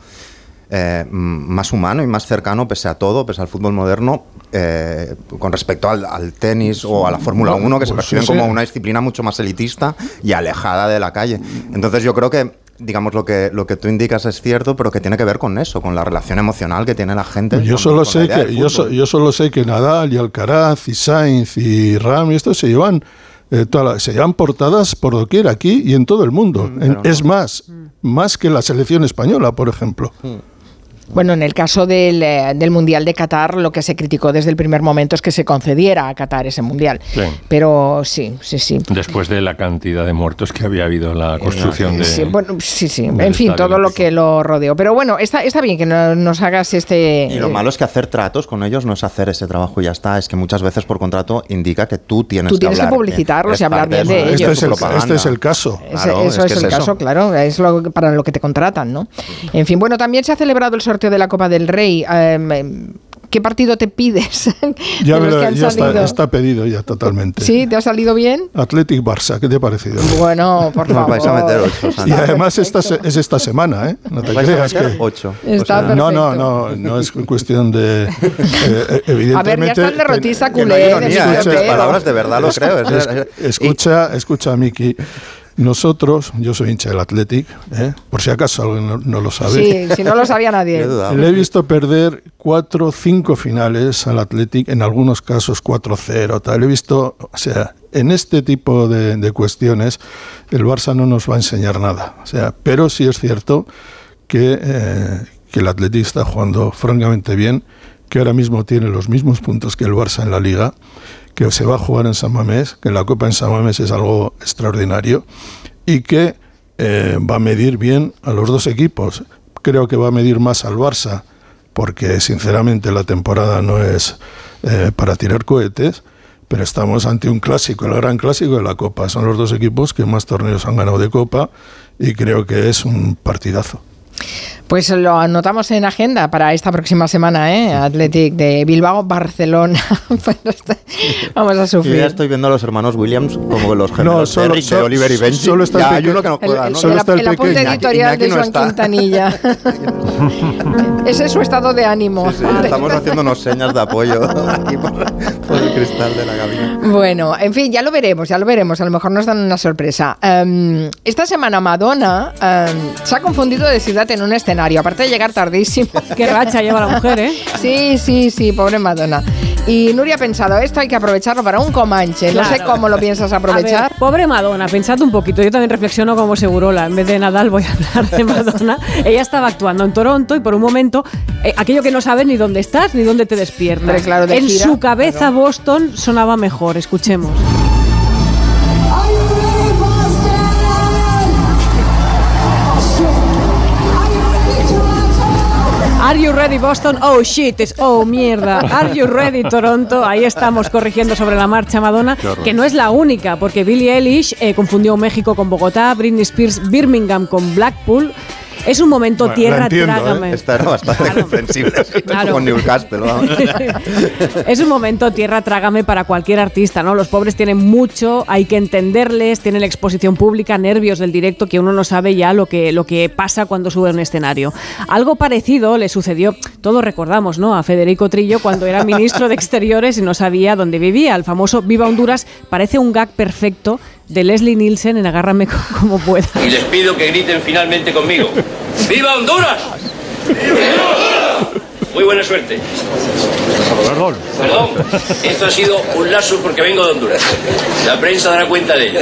eh, más humano y más cercano, pese a todo, pese al fútbol moderno, eh, con respecto al, tenis o a la Fórmula 1, que se pues perciben como una disciplina mucho más elitista y alejada de la calle. Entonces yo creo que digamos lo que lo que tú indicas es cierto, pero que tiene que ver con eso, con la relación emocional que tiene la gente.
Yo solo sé que yo, yo, solo sé que Nadal y Alcaraz y Sainz y Ram y esto se llevan eh, se llevan portadas por doquier aquí y en todo el mundo. Mm, es más, más que la selección española, por ejemplo. Mm.
Bueno, en el caso del, eh, del, Mundial de Qatar, lo que se criticó desde el primer momento es que se concediera a Qatar ese Mundial. Pero sí, sí, sí.
Después de la cantidad de muertos que había habido en la construcción de...
Sí, bueno, sí, sí. En fin, todo lo que lo rodeó. Pero bueno, está, está bien que nos hagas este...
Y lo malo es que hacer tratos con ellos no es hacer ese trabajo y ya está. Es que muchas veces por contrato indica que tú tienes,
tú tienes que, publicitarlos y hablar bien de, ellos.
Este es, el, este es el caso.
eso es, el caso, claro. Es lo, para lo que te contratan, ¿no? En fin, bueno, también se ha celebrado el sorteo de la Copa del Rey. Em, ¿Qué partido te pides? (laughs)
Ya, está, pedido ya totalmente.
¿Sí? ¿Te ha salido bien?
Athletic Barça, ¿qué te ha parecido?
Bueno, por favor.
vais a meter ocho,
Y además esta es esta semana, ¿eh?
No te creas que... ocho.
no, no, no, no es cuestión de... Eh, evidentemente... A ver, ya
está el derrotista culé.
escucha, palabras de verdad lo creo.
escucha, escucha, Miki. Nosotros, yo soy hincha del Athletic, ¿eh? por si acaso alguien no, lo sabe.
Sí, si no lo sabía (laughs) nadie.
Le he visto perder cuatro, cinco finales al Athletic, en algunos casos 4-0, tal. He visto, o sea, en este tipo de, cuestiones el Barça no nos va a enseñar nada. O sea, pero sí es cierto que, eh, que el Athletic está jugando francamente bien, que ahora mismo tiene los mismos puntos que el Barça en la liga que se va a jugar en San Mamés, que la Copa en San Mamés es algo extraordinario y que eh, va a medir bien a los dos equipos. Creo que va a medir más al Barça, porque sinceramente la temporada no es eh, para tirar cohetes, pero estamos ante un clásico, el gran clásico de la Copa. Son los dos equipos que más torneos han ganado de Copa y creo que es un partidazo.
Pues lo anotamos en agenda para esta próxima semana, ¿eh? Athletic de Bilbao, Barcelona. (laughs) Vamos a sufrir.
Yo ya estoy viendo a los hermanos Williams como los gemelos
no,
de Oliver y Benji.
Solo está
ya
el
hay uno que no juega,
el,
¿no?
Solo está el, el apunte editorial de Joan Quintanilla. (laughs) Ese es su estado de ánimo.
Sí, sí, (laughs) estamos haciéndonos señas de apoyo aquí por, por, el cristal de la cabina.
Bueno, en fin, ya lo veremos, ya lo veremos. A lo mejor nos dan una sorpresa. Um, esta semana Madonna um, se ha confundido de ciudad en un escenario aparte de llegar tardísimo. (laughs)
Qué racha lleva la mujer, ¿eh?
Sí, sí, sí, pobre Madonna. Y Nuria ha pensado, esto hay que aprovecharlo para un comanche. No sé cómo lo piensas aprovechar.
pobre Madonna, pensad un poquito. Yo también reflexiono como Segurola. En vez de Nadal voy a hablar de Madonna. (laughs) Ella estaba actuando en Toronto y por un momento, eh, aquello que no sabes ni dónde estás ni dónde te despiertas.
Claro,
en su cabeza Boston sonaba mejor. Escuchemos. Are you ready Boston? Oh shit, es oh mierda. Are you ready Toronto? Ahí estamos corrigiendo sobre la marcha Madonna, que no es la única, porque Billie Eilish eh, confundió México con Bogotá, Britney Spears Birmingham con Blackpool. Es un momento tierra, trágame.
¿eh? Esta era bastante comprensible. (laughs) Claro. Con Newcastle, (laughs)
es un momento tierra, trágame para cualquier artista, ¿no? Los pobres tienen mucho, hay que entenderles, tienen la exposición pública, nervios del directo, que uno no sabe ya lo que, lo que pasa cuando sube a un escenario. Algo parecido le sucedió, todos recordamos, ¿no? A Federico Trillo cuando era ministro de Exteriores y no sabía dónde vivía. El famoso Viva Honduras parece un gag perfecto de Leslie Nielsen en Agárrame (laughs) como pueda.
Y les pido que griten finalmente conmigo. ¡Viva Honduras! ¡Viva Honduras! Muy buena suerte. Perdón. Perdón. Esto ha sido un lazo porque vengo de Honduras. La prensa dará cuenta de ello.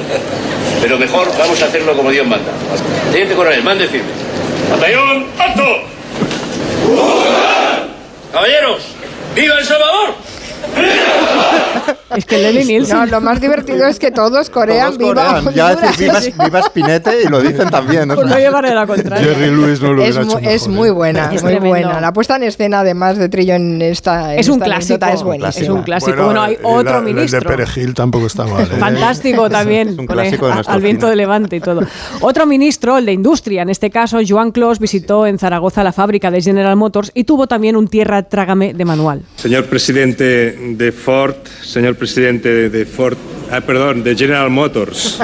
Pero mejor vamos a hacerlo como Dios manda. Teniente coronel, mande firme. Batallón, alto. Caballeros, ¡viva El Salvador!
Es que Lenny Nielsen.
No, lo más divertido es que todos corean
todos viva Ya decir viva, (laughs) Spinete y lo dicen también.
Pues no llevaré la contraria.
Jerry Lewis no lo
es,
hecho
es muy buena, es muy buena. La puesta en escena, además de Trillo en esta.
es un clásico. Es buenísimo. Es un clásico. Bueno, hay otro ministro.
El de Perejil tampoco está mal. ¿eh?
Fantástico también. Es un clásico de Al viento de Levante y todo. Otro ministro, el de Industria, en este caso, Joan Clos, visitó en Zaragoza la fábrica de General Motors y tuvo también un tierra trágame de manual.
Señor presidente de Ford, señor presidente de Ford, ah, perdón, de General Motors.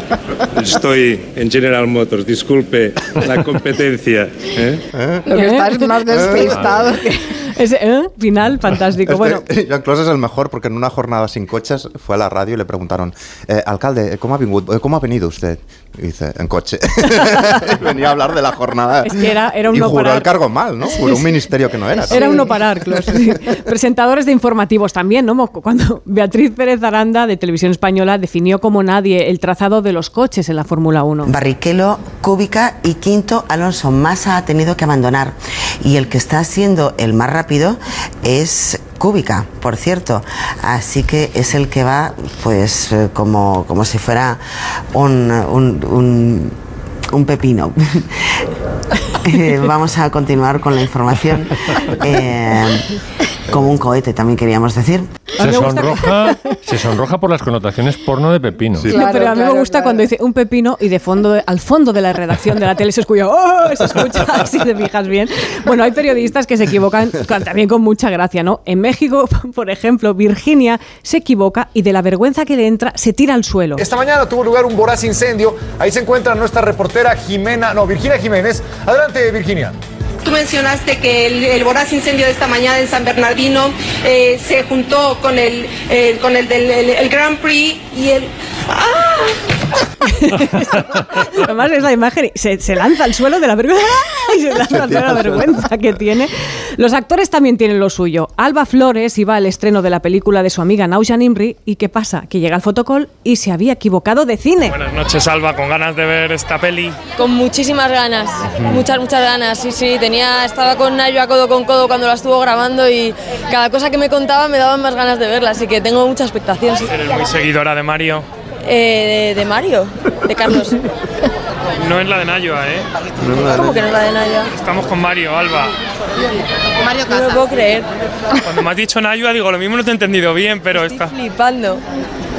Estoy en General Motors, disculpe la competencia. ¿eh?
Lo que está es más despistado.
Ese ¿eh? final fantástico. bueno. (laughs)
John Close es el mejor porque en una jornada sin coches fue a la radio y le preguntaron, eh, alcalde, ¿cómo ha, venido, ¿cómo ha venido usted? Y dice, en coche. (laughs) Venía a hablar de la jornada.
Es que era, era un
y
no
juró
parar.
el cargo mal, ¿no? Juró un ministerio que no era.
Era un no parar, Close. (laughs) Presentadores de informativos también, ¿no? Cuando Beatriz Pérez Aranda de Televisión Española definió como nadie el trazado de los coches en la Fórmula 1.
Barrichello, Cúbica y quinto Alonso Massa ha tenido que abandonar. Y el que está siendo el más rápido es cúbica, por cierto. Así que es el que va, pues, eh, como, como si fuera un, un, un, un pepino. (laughs) Eh, vamos a continuar con la información. Eh, como un cohete, también queríamos decir.
Se sonroja, (laughs) se sonroja por las connotaciones porno de pepino.
Sí. No, pero a mí me gusta cuando dice un pepino y de fondo, al fondo de la redacción de la tele se escucha, ¡oh! Se escucha, (laughs) si te fijas bien. Bueno, hay periodistas que se equivocan también con mucha gracia, ¿no? En México, (laughs) por ejemplo, Virginia se equivoca y de la vergüenza que le entra se tira al suelo.
Esta mañana tuvo lugar un voraz incendio. Ahí se encuentra nuestra reportera Jimena, no, Virginia Jiménez. Adelante, Virginia.
Tú mencionaste que el, el, voraz incendio de esta mañana en San Bernardino eh, se juntó con el, eh, con el del el, el Grand Prix y el... ¡Ah! (laughs)
Además es la imagen, se, se, lanza al suelo de la vergüenza y (laughs) se lanza de la vergüenza que tiene. Los actores también tienen lo suyo. Alba Flores iba al estreno de la película de su amiga Naushan Imri y ¿qué pasa? Que llega al fotocall y se había equivocado de cine.
Buenas noches Alba, con ganas de ver esta peli.
Con muchísimas ganas, muchas, muchas ganas, sí, sí. Tenía, estaba con Nayo a codo con codo cuando la estuvo grabando y cada cosa que me contaba me daban más ganas de verla, así que tengo mucha expectación. Sí.
¿Eres muy seguidora de Mario?
Eh, de, de, Mario, de Carlos. (laughs)
No es la de Nayoa, ¿eh?
No ¿Cómo que no es la de Nayoa?
Estamos con Mario, Alba.
Mario Casas. No lo puedo creer.
Cuando me has dicho Nayoa, digo, lo mismo no te he entendido bien, pero
Estoy
está...
flipando.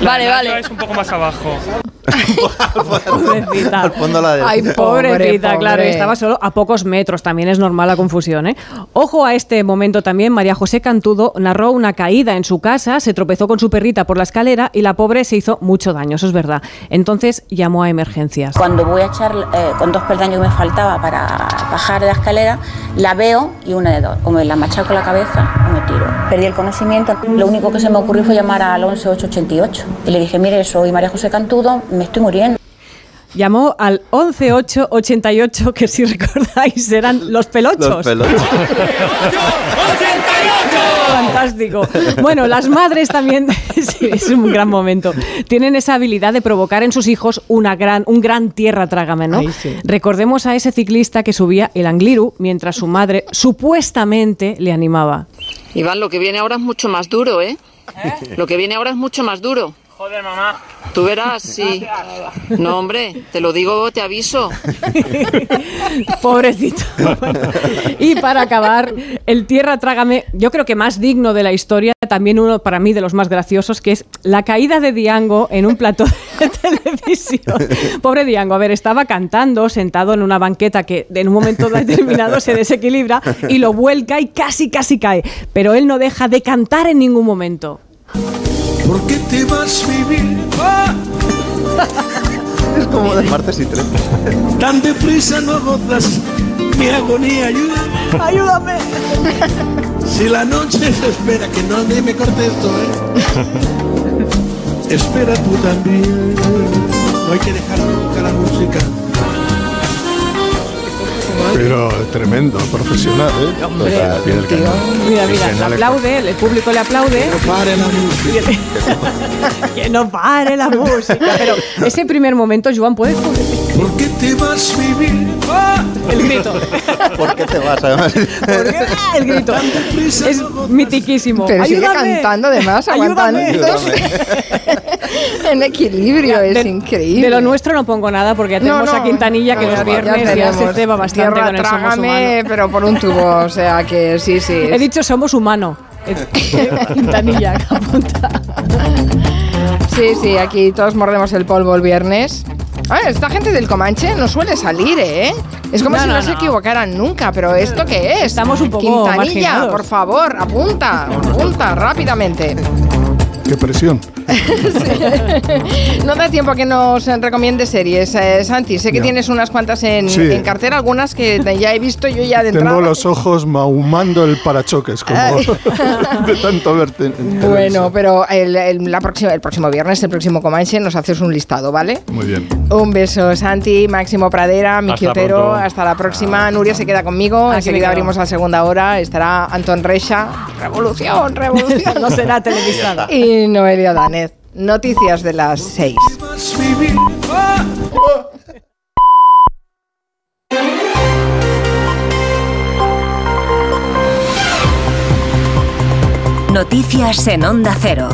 La
vale, vale.
es un poco más abajo.
pobrecita.
Al fondo la de...
Ay, pobrecita, pobre, claro. Y estaba solo a pocos metros. También es normal la confusión, ¿eh? Ojo a este momento también. María José Cantudo narró una caída en su casa, se tropezó con su perrita por la escalera y la pobre se hizo mucho daño, eso es verdad. Entonces llamó a emergencias.
Cuando voy a echar eh, con dos peldaños que me faltaba para bajar de la escalera, la veo y una de dos. O me la machaco la cabeza o me tiro. Perdí el conocimiento. Lo único que se me ocurrió fue llamar al 11888 y le dije, mire, soy María José Cantudo, me estoy muriendo.
Llamó al 11888, que si recordáis eran los pelochos.
Los pelochos. (laughs)
Fantástico. Bueno, las madres también, (laughs) sí, es un gran momento, tienen esa habilidad de provocar en sus hijos una gran, un gran tierra trágame, ¿no?
Ay, sí.
Recordemos a ese ciclista que subía el Angliru mientras su madre supuestamente le animaba.
Iván, lo que viene ahora es mucho más duro, ¿eh? ¿Eh? Lo que viene ahora es mucho más duro.
Joder, mamá.
Tú verás, sí. No, hombre, te lo digo, te aviso. (laughs)
Pobrecito. Bueno, y para acabar, el Tierra Trágame, yo creo que más digno de la historia, también uno para mí de los más graciosos, que es la caída de Diango en un plató de (laughs) televisión. Pobre Diango, a ver, estaba cantando sentado en una banqueta que en un momento determinado se desequilibra y lo vuelca y casi, casi cae. Pero él no deja de cantar en ningún momento.
¿Por qué te vas a vivir? ¡Ah! (laughs)
Es como de martes y tres. (laughs)
Tan deprisa no gozas mi agonía, ayúdame.
Ayúdame.
Si la noche se espera, que no me corte esto, ¿eh? (laughs) Espera tú también. No hay que dejar nunca la música.
Pero tremendo, profesional, ¿eh?
Hombre, tío, mira, mira, le aplaude, el público le aplaude.
Que no pare la música. (laughs)
que no pare la música. Pero ese primer momento, Joan, ¿puedes
¿Por qué te vas a vivir?
¡Ah! El grito.
¿Por qué te vas, además?
¿Por qué? El grito. Es mitiquísimo.
Pero sigue
Ayúdame.
cantando además, aguantando. (laughs) en equilibrio, es
de,
increíble.
De lo nuestro no pongo nada porque ya tenemos
No, no,
a Quintanilla que
no,
los viernes ya, se ceba bastante
Tierra,
con el Somos
trágame,
Humanos.
pero por un tubo, o sea que sí, sí.
He dicho somos humano. (laughs) Quintanilla, apunta.
Sí, sí, aquí todos mordemos el polvo el viernes. Ah, esta gente del Comanche no suele salir, ¿eh? Es como
No,
si no,
no,
se equivocaran nunca, pero ¿esto qué es?
Estamos un poco
Quintanilla,
marginados.
por favor, apunta, apunta rápidamente.
Qué presión. (laughs)
No da tiempo a que nos recomiende series, eh, Santi. Sé que
Ya.
tienes unas cuantas en,
Sí.
en cartera, algunas que ya he visto yo ya de entrada.
Tengo los ojos mahumando el parachoques, como (laughs) de tanto verte. en (laughs)
Bueno, pero el, el- la próxima, el próximo viernes, el próximo Comanche, nos haces un listado, ¿vale?
Muy bien.
Un beso, Santi, Máximo Pradera, Miki
Hasta
Otero.
pronto.
Hasta la próxima. Nuria se queda conmigo.
Me
Enseguida abrimos la segunda hora. Estará Antón Recha. Revolución, revolución.
No será televisada.
y Noelia Danez. Noticias de las 6.
Noticias en Onda Cero.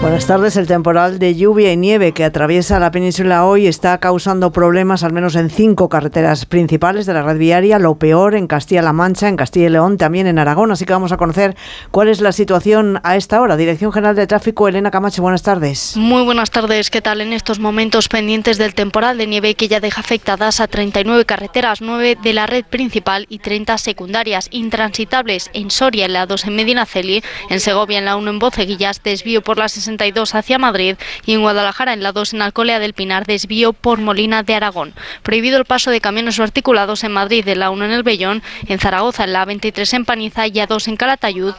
Buenas tardes. El temporal de lluvia y nieve que atraviesa la península hoy está causando problemas al menos en cinco carreteras principales de la red viaria. Lo peor en Castilla-La Mancha, en Castilla y León, también en Aragón. Así que vamos a conocer cuál es la situación a esta hora. Dirección General de Tráfico, Elena Camacho. Buenas tardes.
Muy buenas tardes. ¿Qué tal en estos momentos pendientes del temporal de nieve que ya deja afectadas a 39 carreteras, 9 de la red principal y 30 secundarias intransitables en Soria, en la 2 en Medinaceli, en Segovia, en la 1 en Boceguillas, desvío por la 60 hacia Madrid y en Guadalajara en la 2 en Alcolea del Pinar desvío por Molina de Aragón. Prohibido el paso de camiones o articulados en Madrid de la 1 en el Bellón, en Zaragoza en la 23 en Paniza y a 2 en Calatayud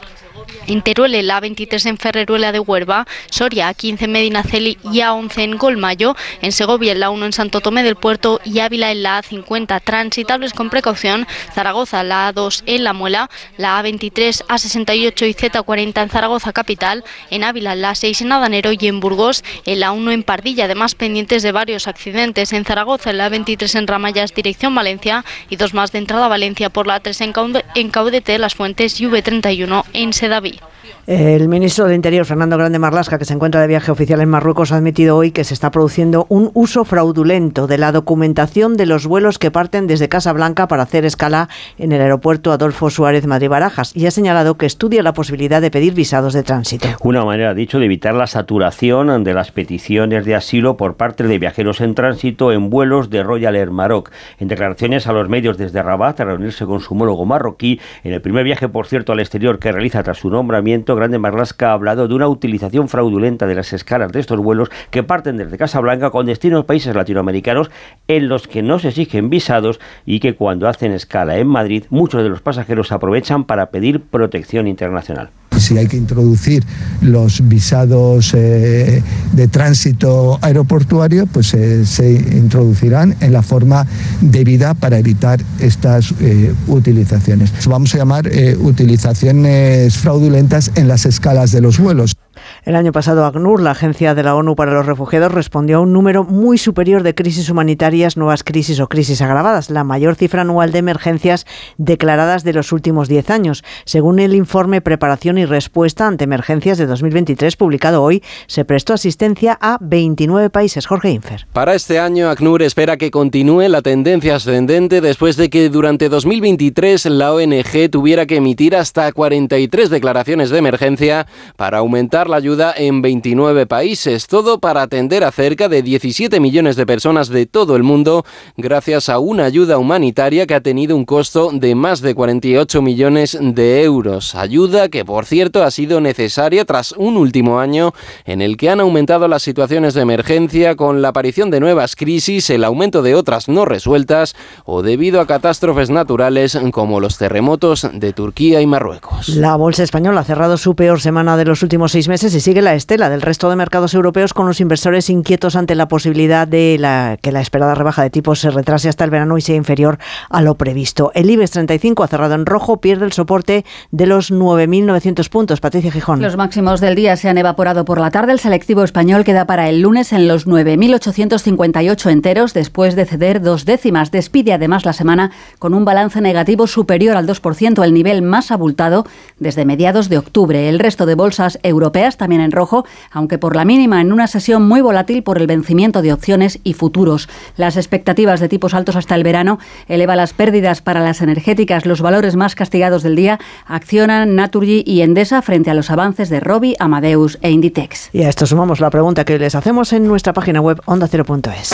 en Teruel, la 23 en Ferreruela de Huerva, Soria, a 15 en Medinaceli y a 11 en Golmayo, en Segovia, en la 1 en Santo Tomé del Puerto y Ávila en la A50, transitables con precaución, Zaragoza, la A2 en La Muela, la A23, A68 y Z40 en Zaragoza capital, en Ávila, la A6 en Adanero y en Burgos, en la 1 en Pardilla, además pendientes de varios accidentes, en Zaragoza, en la A23 en Ramallas, dirección Valencia y dos más de entrada a Valencia por la A3 en Caudete, Las Fuentes y V31 en Sedaví.
El ministro del Interior, Fernando Grande Marlasca, que se encuentra de viaje oficial en Marruecos, ha admitido hoy que se está produciendo un uso fraudulento de la documentación de los vuelos que parten desde Casablanca para hacer escala en el aeropuerto Adolfo Suárez Madrid-Barajas y ha señalado que estudia la posibilidad de pedir visados de tránsito.
Una manera, ha dicho, de evitar la saturación de las peticiones de asilo por parte de viajeros en tránsito en vuelos de Royal Air Maroc. En declaraciones a los medios desde Rabat, a reunirse con su homólogo marroquí, en el primer viaje, por cierto, al exterior que realiza tras su nombramiento, Grande Marlasca ha hablado de una utilización fraudulenta de las escalas de estos vuelos que parten desde Casablanca con destino a países latinoamericanos en los que no se exigen visados y que cuando hacen escala en Madrid muchos de los pasajeros aprovechan para pedir protección internacional
si hay que introducir los visados eh, de tránsito aeroportuario, pues eh, se introducirán en la forma debida para evitar estas eh, utilizaciones. Vamos a llamar utilizaciones fraudulentas en las escalas de los vuelos.
El año pasado, ACNUR, la Agencia de la ONU para los Refugiados, respondió a un número muy superior de crisis humanitarias, nuevas crisis o crisis agravadas, la mayor cifra anual de emergencias declaradas de los últimos 10 años. Según el informe Preparación y Respuesta ante Emergencias de 2023, publicado hoy, se prestó asistencia a 29 países. Jorge Infer.
Para este año, ACNUR espera que continúe la tendencia ascendente después de que durante 2023 la ONG tuviera que emitir hasta 43 declaraciones de emergencia para aumentar la ayuda en 29 países, todo para atender a cerca de 17 millones de personas de todo el mundo, gracias a una ayuda humanitaria que ha tenido un costo de más de 48 millones de euros. Ayuda que, por cierto, ha sido necesaria tras un último año en el que han aumentado las situaciones de emergencia con la aparición de nuevas crisis, el aumento de otras no resueltas o debido a catástrofes naturales como los terremotos de Turquía y Marruecos.
La bolsa española ha cerrado su peor semana de los últimos seis meses y sigue la estela del resto de mercados europeos con los inversores inquietos ante la posibilidad de la, que la esperada rebaja de tipos se retrase hasta el verano y sea inferior a lo previsto. El IBEX 35 ha cerrado en rojo, pierde el soporte de los 9.900 puntos. Patricia Gijón.
Los máximos del día se han evaporado por la tarde. El selectivo español queda para el lunes en los 9.858 enteros después de ceder dos décimas. Despide además la semana con un balance negativo superior al 2%, el nivel más abultado desde mediados de octubre. El resto de bolsas europeas también en rojo, aunque por la mínima en una sesión muy volátil por el vencimiento de opciones y futuros. Las expectativas de tipos altos hasta el verano eleva las pérdidas para las energéticas. Los valores más castigados del día accionan Naturgy y Endesa frente a los avances de Robi, Amadeus e Inditex.
Y a esto sumamos la pregunta que les hacemos en nuestra página web ondacero.es.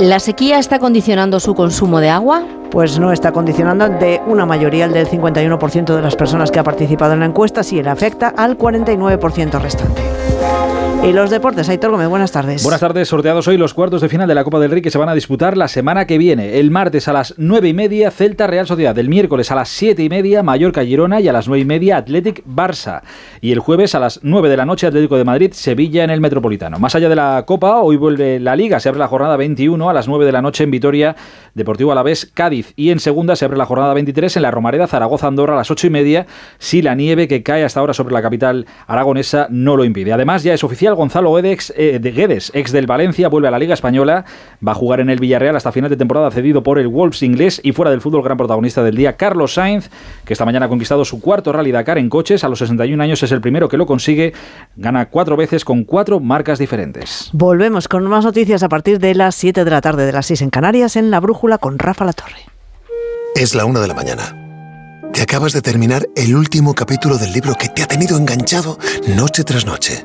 ¿La sequía está condicionando su consumo de agua?
Pues no está condicionando de una mayoría, el del 51% de las personas que ha participado en la encuesta, si le afecta al 49% restante. Y los deportes, Aitor Gómez, buenas tardes.
Buenas tardes, sorteados hoy los cuartos de final de la Copa del Rey que se van a disputar la semana que viene. El martes a las nueve y media, Celta Real Sociedad. El miércoles a las siete y media, Mallorca Girona. Y a las nueve y media, Athletic Barça. Y el jueves a las nueve de la noche, Atlético de Madrid, Sevilla en el Metropolitano. Más allá de la Copa, hoy vuelve la Liga. Se abre la jornada 21 a las 9 de la noche en Vitoria, Deportivo Alavés, Cádiz. Y en segunda se abre la jornada 23 en la Romareda, Zaragoza, Andorra a las ocho y media. Si la nieve que cae hasta ahora sobre la capital aragonesa no lo impide. Además, ya es oficial Gonzalo Edex eh, de Guedes, ex del Valencia, vuelve a la Liga Española, va a jugar en el Villarreal hasta final de temporada cedido por el Wolves inglés y fuera del fútbol gran protagonista del día, Carlos Sainz, que esta mañana ha conquistado su cuarto Rally Dakar en coches, a los 61 años es el primero que lo consigue, gana cuatro veces con cuatro marcas diferentes.
Volvemos con más noticias a partir de las 7 de la tarde de las 6 en Canarias en La Brújula con Rafa La Torre.
Es la una de la mañana. Te acabas de terminar el último capítulo del libro que te ha tenido enganchado noche tras noche.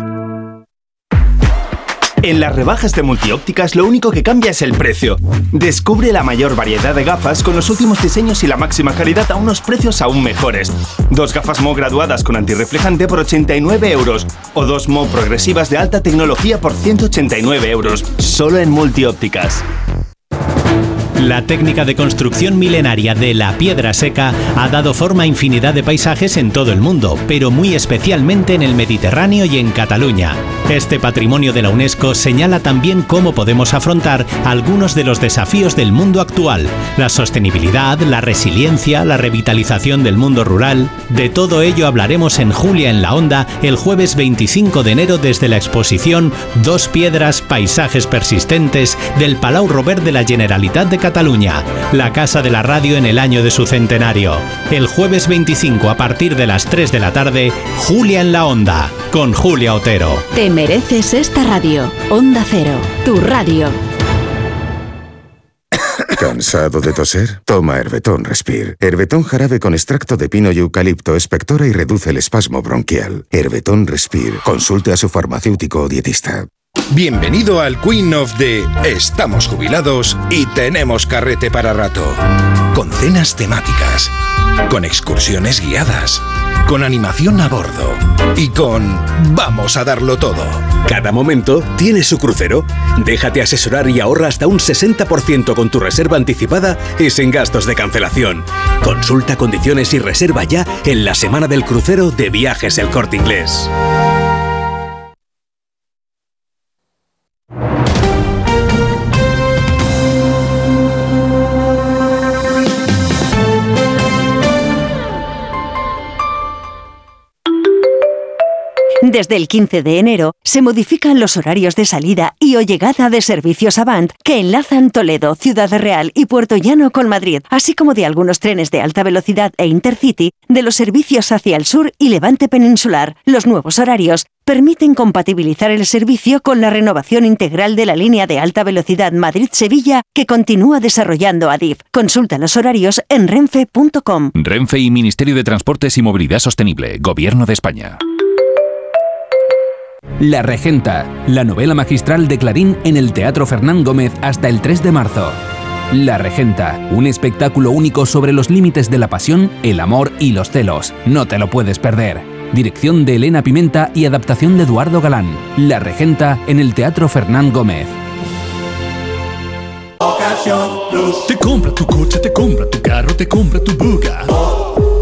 En las rebajas de multiópticas lo único que cambia es el precio. Descubre la mayor variedad de gafas con los últimos diseños y la máxima calidad a unos precios aún mejores. Dos gafas Mo graduadas con antirreflejante por 89 euros o dos Mo progresivas de alta tecnología por 189 euros. Solo en multiópticas.
La técnica de construcción milenaria de la piedra seca ha dado forma a infinidad de paisajes en todo el mundo, pero muy especialmente en el Mediterráneo y en Cataluña. Este patrimonio de la UNESCO señala también cómo podemos afrontar algunos de los desafíos del mundo actual, la sostenibilidad, la resiliencia, la revitalización del mundo rural. De todo ello hablaremos en Julia en la Onda el jueves 25 de enero desde la exposición Dos Piedras, Paisajes Persistentes del Palau Robert de la Generalitat de Cataluña, la casa de la radio en el año de su centenario. El jueves 25 a partir de las 3 de la tarde, Julia en la Onda, con Julia Otero.
Te mereces esta radio. Onda Cero, tu radio.
¿Cansado de toser? Toma Herbetón Respire. Herbetón jarabe con extracto de pino y eucalipto espectora y reduce el espasmo bronquial. Herbetón Respire. Consulte a su farmacéutico o dietista.
Bienvenido al Queen of the Estamos jubilados y tenemos carrete para rato. Con cenas temáticas, con excursiones guiadas, con animación a bordo y con Vamos a darlo todo. Cada momento tiene su crucero. Déjate asesorar y ahorra hasta un 60% con tu reserva anticipada y sin gastos de cancelación. Consulta condiciones y reserva ya en la semana del crucero de Viajes El Corte Inglés.
Desde el 15 de enero se modifican los horarios de salida y o llegada de servicios Avant que enlazan Toledo, Ciudad Real y Puerto Llano con Madrid, así como de algunos trenes de alta velocidad e Intercity de los servicios hacia el sur y Levante Peninsular. Los nuevos horarios permiten compatibilizar el servicio con la renovación integral de la línea de alta velocidad Madrid-Sevilla que continúa desarrollando ADIF. Consulta los horarios en renfe.com.
Renfe y Ministerio de Transportes y Movilidad Sostenible, Gobierno de España.
La Regenta, la novela magistral de Clarín en el Teatro Fernán Gómez hasta el 3 de marzo. La Regenta, un espectáculo único sobre los límites de la pasión, el amor y los celos. No te lo puedes perder. Dirección de Elena Pimenta y adaptación de Eduardo Galán. La Regenta en el Teatro Fernán Gómez.
Te compra tu coche, te compra tu carro, te compra tu buga.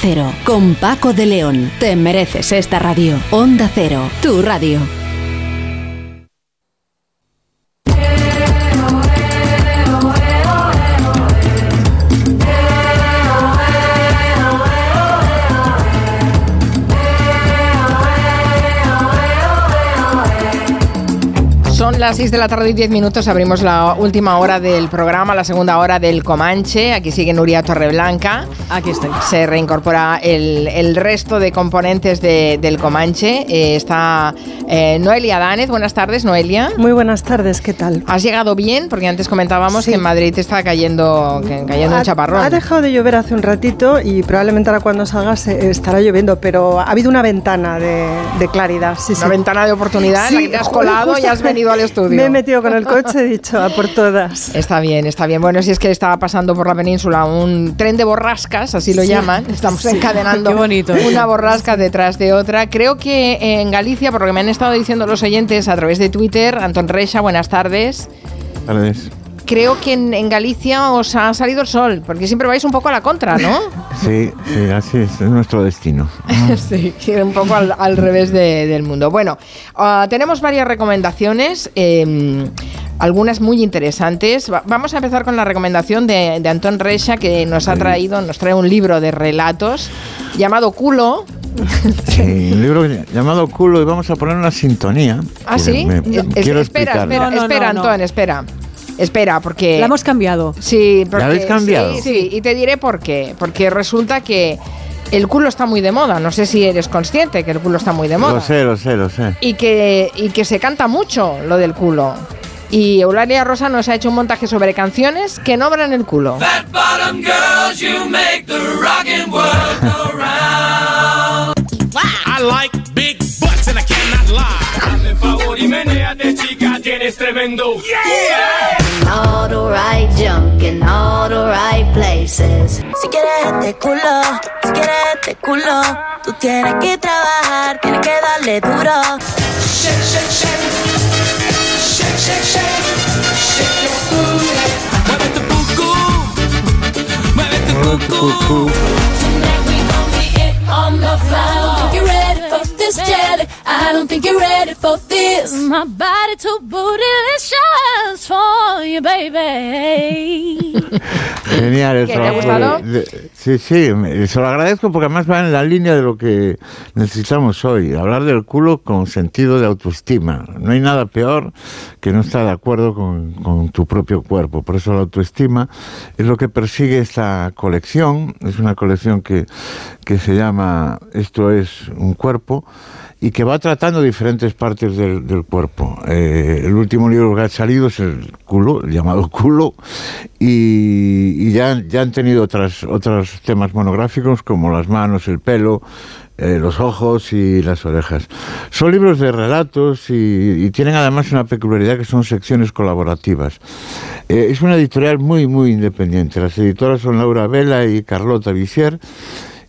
Cero. Con Paco de León. Te mereces esta radio. Onda Cero, tu radio.
Son las 6 de la tarde y 10 minutos. Abrimos la última hora del programa, la segunda hora del Comanche. Aquí sigue Nuria Torreblanca.
Aquí estoy.
Se reincorpora el, el resto de componentes de- del Comanche. Eh, está eh, Noelia Danez. Buenas tardes, Noelia.
Muy buenas tardes, ¿qué tal?
¿Has llegado bien? Porque antes comentábamos
Sí.
que en Madrid está cayendo, que- cayendo un
Ha-
chaparrón.
Ha dejado de llover hace un ratito y probablemente ahora cuando salga se- estará lloviendo, pero ha habido una ventana de, de claridad. Sí,
Una
sí.
ventana de oportunidad en la que te has colado y has venido al estudio.
Me he metido con el (laughs) coche, he dicho, a por todas.
Está bien, está bien. Bueno, si es que estaba pasando por la península un tren de borrascas, así lo
Sí.
llaman. Estamos (laughs)
Sí.
encadenando
Qué bonito.
una borrasca detrás de otra. Creo que en Galicia, por lo que me han estado diciendo los oyentes a través de Twitter, Antón Reixa, buenas tardes.
Tardes.
Creo que en, en Galicia os ha salido el sol, porque siempre vais un poco a la contra, ¿no? (laughs)
Sí, sí, así es, es nuestro destino. (laughs)
sí, un poco al, al revés de- del mundo. Bueno, ah, tenemos varias recomendaciones, eh, algunas muy interesantes. Va- vamos a empezar con la recomendación de, de Antón Reixa, que nos ha traído, nos trae un libro de relatos llamado Culo.
Sí, (laughs) un libro llamado Culo y vamos a poner una sintonía.
¿Ah, sí?
me-
Es-
quiero
espera, espera,
No, no,
espera,
no, no.
Antón, espera. Espera, porque...
La hemos cambiado.
Sí, porque,
habéis cambiado?
Sí, sí, y te diré por qué. Porque resulta que el culo está muy de moda. No sé si eres consciente que el culo está muy de moda.
Lo sé, lo sé, lo sé.
y que, y que se canta mucho lo del culo. Y Eulalia Rosa nos ha hecho un montaje sobre canciones que nombran el culo.
All the right junk in all the right places. Si quieres este culo, si quieres este culo, tú tienes que trabajar, tienes que darle duro.
Shake, shake, shake. Shake, shake, shake. Shake your booty. Mueve tu cucú. Mueve tu cucú.
Tonight we gon' be it on the floor. You ready this jelly? I don't think you're ready for this. My body too bootylicious for you, baby. (laughs)
Genial el
¿Qué, te ha
trabajo. de- de- sí, sí, me- se lo agradezco porque además va en la línea de lo que necesitamos hoy. Hablar del culo con sentido de autoestima. No hay nada peor que no estar de acuerdo con, con tu propio cuerpo. Por eso la autoestima es lo que persigue esta colección. Es una colección que, que se llama Esto es un cuerpo y que va tratando diferentes partes del, del cuerpo. Eh, el último libro que ha salido es el culo, el (laughs) llamado culo, y, y ya, ya han tenido otras, otros temas monográficos como las manos, el pelo, eh, los ojos y las orejas. Son libros de relatos y, y tienen además una peculiaridad que son secciones colaborativas. Eh, es una editorial muy, muy independiente. Las editoras son Laura Vela y Carlota Visier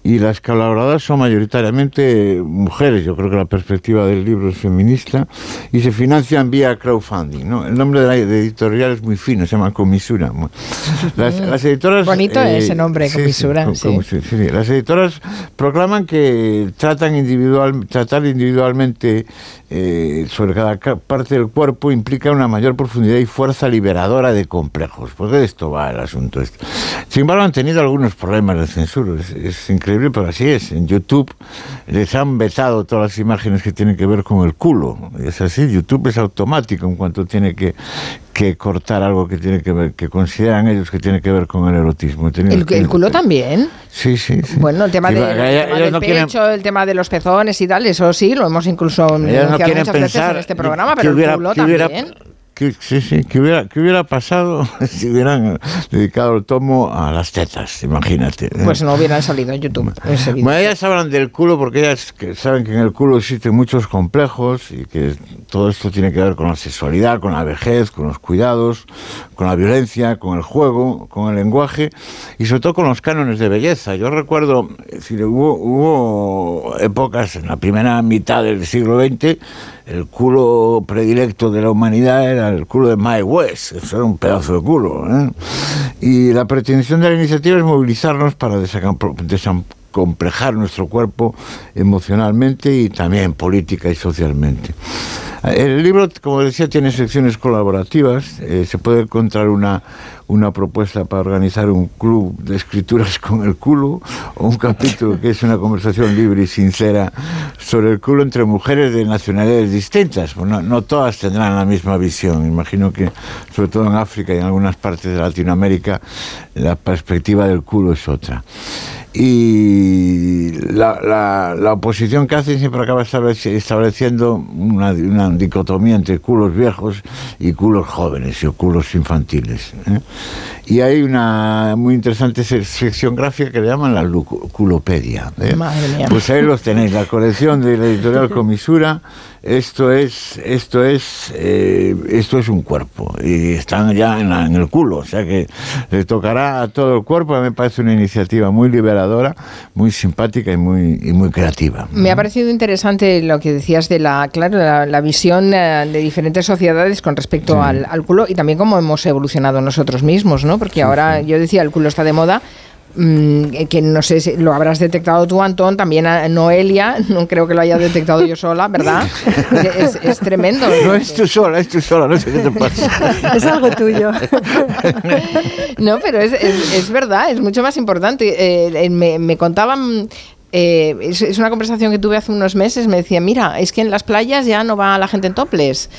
y las colaboradoras son mayoritariamente mujeres. Yo creo que la perspectiva del libro es feminista y se financian vía crowdfunding. ¿no? El nombre de la editorial es muy fino, se llama Comisura. Las, las editoras.
Bonito
eh,
ese nombre,
sí,
Comisura.
co-
sí.
sí. Las editoras proclaman que tratan individual, tratar individualmente eh, sobre cada ca- parte del cuerpo implica una mayor profundidad y fuerza liberadora de complejos. Porque de esto va el asunto. este. Sin embargo, han tenido algunos problemas de censura. Es, es increíble, pero así es. En YouTube les han vetado todas las imágenes que tienen que ver con el culo. Es así, YouTube es automático en cuanto tiene que, que cortar algo que tiene que ver, que consideran ellos que tiene que ver con el erotismo.
¿El,
que-
el culo también?
Sí, sí, sí.
Bueno, el tema, de-
va,
el
ellas-
tema
ellas
del
no quieren-
pecho, el tema de los pezones y tal, eso sí, lo hemos incluso
no
denunciado
quieren
muchas veces en este programa, pero
hubiera-
el culo
hubiera- sí, sí, que hubiera, que hubiera pasado (laughs) si hubieran dedicado el tomo a las tetas, imagínate. ¿eh?
Pues no hubieran salido en YouTube.
Bueno, ellas hablan del culo porque ellas que saben que en el culo existen muchos complejos y que todo esto tiene que ver con la sexualidad, con la vejez, con los cuidados, con la violencia, con el juego, con el lenguaje y sobre todo con los cánones de belleza. Yo recuerdo, es decir, hubo, hubo épocas en la primera mitad del siglo XX, el culo predilecto de la humanidad era el culo de Mae West, eso era un pedazo de culo. ¿eh? Y la pretensión de la iniciativa es movilizarnos para desacomplejar nuestro cuerpo emocionalmente y también política y socialmente. El libro, como decía, tiene secciones colaborativas. eh, se puede encontrar una, una propuesta para organizar un club de escrituras (laughs) con el culo o un capítulo que es una conversación libre y sincera sobre el culo entre mujeres de nacionalidades distintas. Pues no, no todas tendrán la misma visión. Imagino que, sobre todo en África y en algunas partes de Latinoamérica, la perspectiva del culo es otra. Y la, la- oposición que hacen siempre acaba estableci- estableciendo una, una dicotomía entre culos viejos y culos jóvenes o culos infantiles. ¿eh? Y hay una muy interesante se- sección gráfica que le llaman la lu- culopedia. ¿eh?
Madre mía.
Pues ahí los tenéis, la colección de la editorial (laughs) Comisura. Esto es, esto es, eh, esto es un cuerpo y están ya en, la- en el culo, o sea que le tocará a todo el cuerpo. A mí me parece una iniciativa muy liberadora, muy simpática y muy, y muy creativa.
Me ha parecido interesante lo que decías de la, claro, la, la visión eh, de diferentes sociedades con respecto al, al culo y también cómo hemos evolucionado nosotros mismos, ¿no? Porque ahora yo decía el culo está de moda. mm, que no sé si lo habrás detectado tú, Antón, también a Noelia, (laughs) no creo que lo haya detectado yo sola, ¿verdad? Es, es tremendo.
No es tú sola, es tú sola, no sé qué te pasa. (laughs)
Es algo tuyo. (laughs)
No, pero es, es- es verdad, es mucho más importante. Eh, eh, me, me contaban, eh, es, es una conversación que tuve hace unos meses, me decían, mira, es que en las playas ya no va la gente en toples.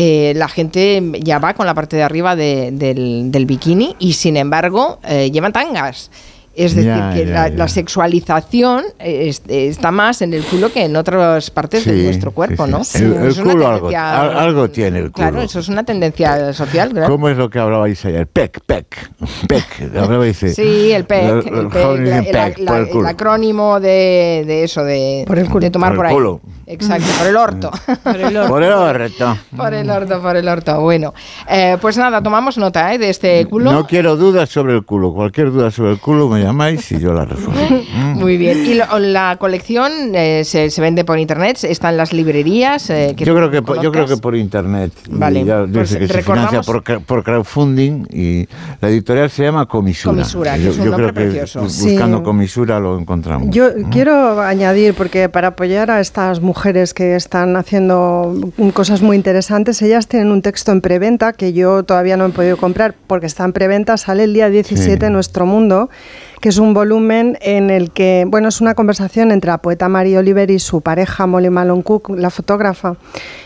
Eh, la gente ya va con la parte de arriba de- del, del bikini y sin embargo eh, llevan tangas. Es decir,
Ya,
que
ya,
la,
ya.
la sexualización eh, es- está más en el culo que en otras partes de
Sí,
nuestro cuerpo,
sí,
¿no?
sí. El, el culo algo, algo tiene el culo.
Claro, eso es una tendencia social. claro.
¿Cómo es lo que hablabais ayer? PEC, PEC, PEC. (laughs) Hablabais de-
Sí, el PEC, el,
los
PEC, la- la-
por el
el
culo.
acrónimo de, de eso, de, de tomar
Por
por,
el
ahí.
culo.
Exacto, por el orto. (laughs) por el (laughs)
Por el orto.
Por el orto, por el orto. Bueno, eh, pues nada, tomamos nota ¿eh? de este culo.
No quiero dudas sobre el culo. Cualquier duda sobre el culo me llamáis y yo la resuelvo. (laughs)
Muy bien. Y lo- la colección eh, se, se vende por internet, está en las librerías. eh, que
Yo creo que por, yo creo que por internet.
Vale,
ya
pues
dice que se
recordamos-
financia por, por crowdfunding y la editorial se llama Comisura.
Comisura, que
yo,
es un
yo
nombre
creo que
precioso.
bu-
Sí.
buscando Comisura lo encontramos.
Yo quiero añadir, porque para apoyar a estas mujeres que están haciendo cosas muy interesantes, ellas tienen un texto en preventa que yo todavía no he podido comprar porque está en preventa, sale el día 17 en Nuestro Mundo, que es un volumen en el que, bueno, es una conversación entre la poeta Mary Oliver y su pareja Molly Malone Cook, la fotógrafa.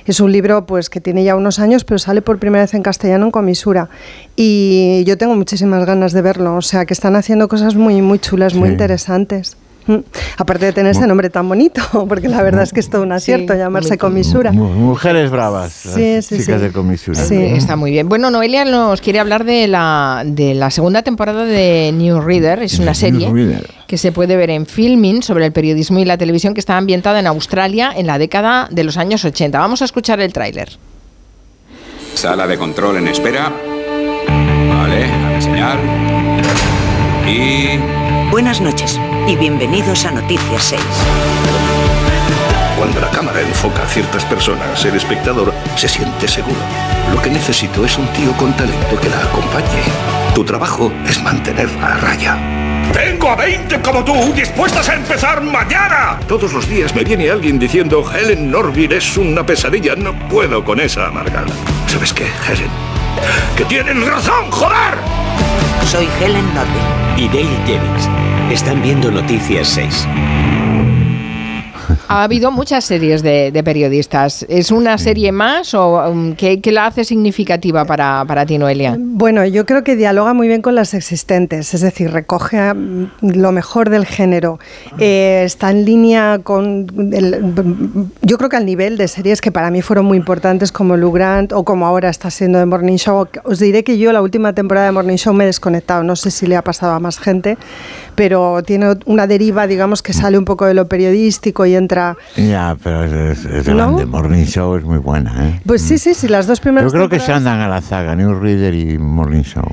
Es un libro pues que tiene ya unos años, pero sale por primera vez en castellano en comisura. Y yo tengo muchísimas ganas de verlo, o sea que están haciendo cosas muy, muy chulas, muy
Sí.
interesantes. Mm. Aparte de tener ese nombre tan bonito, (laughs) porque la verdad es que es todo un acierto llamarse comisura.
Mu- Mujeres bravas,
Sí,
las
sí,
chicas
sí.
de Comisura.
Sí.
Está muy bien. Bueno, Noelia nos quiere hablar de la, de la segunda temporada de New Reader. Es una serie
Reader.
que se puede ver en Filming sobre el periodismo y la televisión que está ambientada en Australia en la década de los años 80. Vamos a escuchar el tráiler.
Sala de control en espera. Vale, dame señal. Y
Buenas noches y bienvenidos a Noticias 6.
Cuando la cámara enfoca a ciertas personas, el espectador se siente seguro. Lo que necesito es un tío con talento que la acompañe. Tu trabajo es mantenerla a raya.
Tengo a 20 como tú dispuestas a empezar mañana.
Todos los días me viene alguien diciendo Helen Norville es una pesadilla. No puedo con esa amargada. ¿Sabes qué, Helen?
Que tienen razón, joder.
Soy Helen Norville.
Y Dale Jennings. Están viendo Noticias 6.
Ha habido muchas series de, de periodistas. ¿Es una serie más o um, qué, qué la hace significativa para, para ti, Noelia?
Bueno, yo creo que dialoga muy bien con las existentes, es decir, recoge a, mm, lo mejor del género. Eh, está en línea con. el- yo creo que al nivel de series que para mí fueron muy importantes, como Lou Grant o como ahora está siendo The Morning Show. Os diré que yo la última temporada de Morning Show me he desconectado. No sé si le ha pasado a más gente, pero tiene una deriva, digamos, que sale un poco de lo periodístico y entra.
Ya, pero es, es. Morning Show es muy buena, ¿eh?
Pues sí, sí, sí, las dos primeras
Yo creo que se andan a la zaga, Newsreader y Morning Show.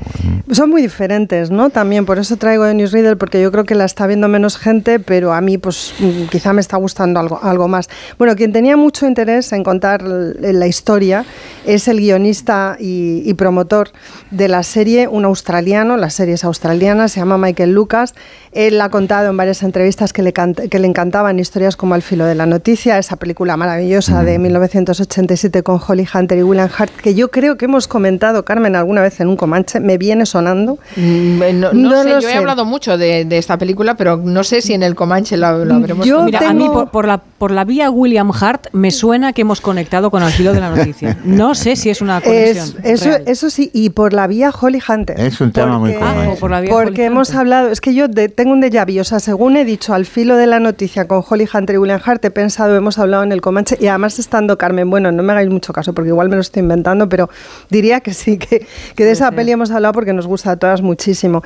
Son muy diferentes, ¿no? También, por eso traigo de Newsreader, porque yo creo que la está viendo menos gente, pero a mí, pues, quizá me está gustando algo, algo más. Bueno, quien tenía mucho interés en contar la historia es el guionista y, y promotor de la serie, un australiano, la serie es australiana, se llama Michael Lucas. Él ha contado en varias entrevistas que le, que le encantaban historias como Al filo de la noticia, esa película maravillosa de 1987 con Holly Hunter y William Hart, que yo creo que hemos comentado, Carmen, alguna vez en un Comanche, me viene sonando.
Mm, eh, No, no
No
sé,
lo
yo he hablado mucho de, de esta película, pero no sé si en el Comanche lo, lo habremos
Yo
Mira, a mí por, por la, por la vía William Hart me suena que hemos conectado con el filo de la noticia. No sé si es una conexión.
Es- eso,
real.
eso sí, y por la vía Holly Hunter.
Es un tema muy común.
Ah, por Holly
Porque hemos hablado, es que yo de- tengo un déjà vu, o sea, según he dicho al filo de la noticia con Holly Hunter y William Hart, he pensado, hemos hablado en el Comanche, y además estando Carmen, bueno, no me hagáis mucho caso porque igual me lo estoy inventando, pero diría que sí, que, que de esa peli hemos hablado porque nos gusta a todas muchísimo.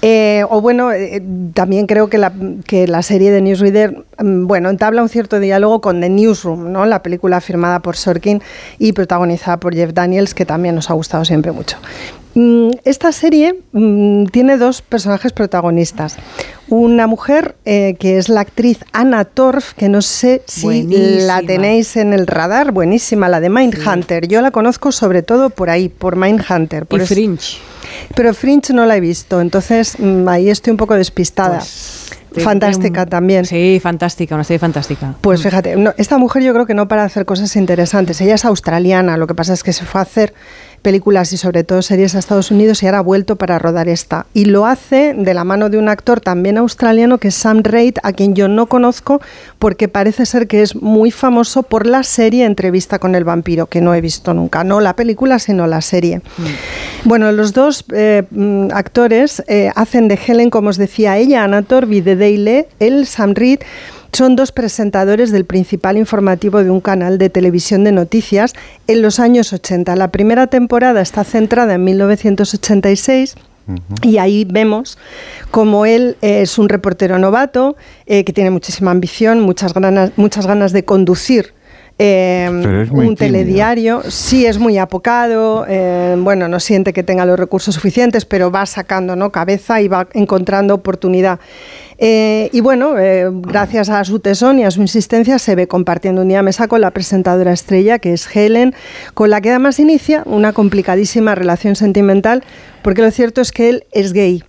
Eh, o bueno, eh, también creo que la, que la serie de Newsreader, mm, bueno, entabla un cierto diálogo con The Newsroom, ¿no? la película firmada por Sorkin y protagonizada por Jeff Daniels, que también nos ha gustado siempre mucho. Mm, Esta serie mm, tiene dos personajes protagonistas. Una mujer eh, que es la actriz Anna Torf, que no sé si
Buenísima.
la tenéis en el radar, buenísima, la de Mindhunter. Yo la conozco sobre todo por ahí, por Mindhunter. Por
Y
eso-
Fringe.
Pero Fringe no la he visto, entonces mm, ahí estoy un poco despistada.
Te-
Fantástica también.
Sí, fantástica, una serie fantástica.
Pues fíjate, no, esta mujer yo creo que no para hacer cosas interesantes. Ella es australiana, lo que pasa es que se fue a hacer películas y sobre todo series a Estados Unidos y ahora ha vuelto para rodar esta. Y lo hace de la mano de un actor también australiano que es Sam Reid, a quien yo no conozco porque parece ser que es muy famoso por la serie Entrevista con el vampiro, que no he visto nunca. No la película, sino la serie. Bueno, los dos eh, mm, actores eh, hacen de Helen, como os decía ella, Anna Torvi de Daily, él, Sam Reid, son dos presentadores del principal informativo de un canal de televisión de noticias en los años 80. La primera temporada está centrada en 1986. Y ahí vemos como él eh, es un reportero novato eh, que tiene muchísima ambición, muchas ganas, muchas ganas de conducir eh, un
tímido.
telediario. Sí, es muy apocado, eh, bueno, no siente que tenga los recursos suficientes, pero va sacando ¿no? cabeza y va encontrando oportunidad. Eh, y bueno, eh, gracias a su tesón y a su insistencia, se ve compartiendo un día mesa con la presentadora estrella, que es Helen, con la que además inicia una complicadísima relación sentimental, porque lo cierto es que él es gay.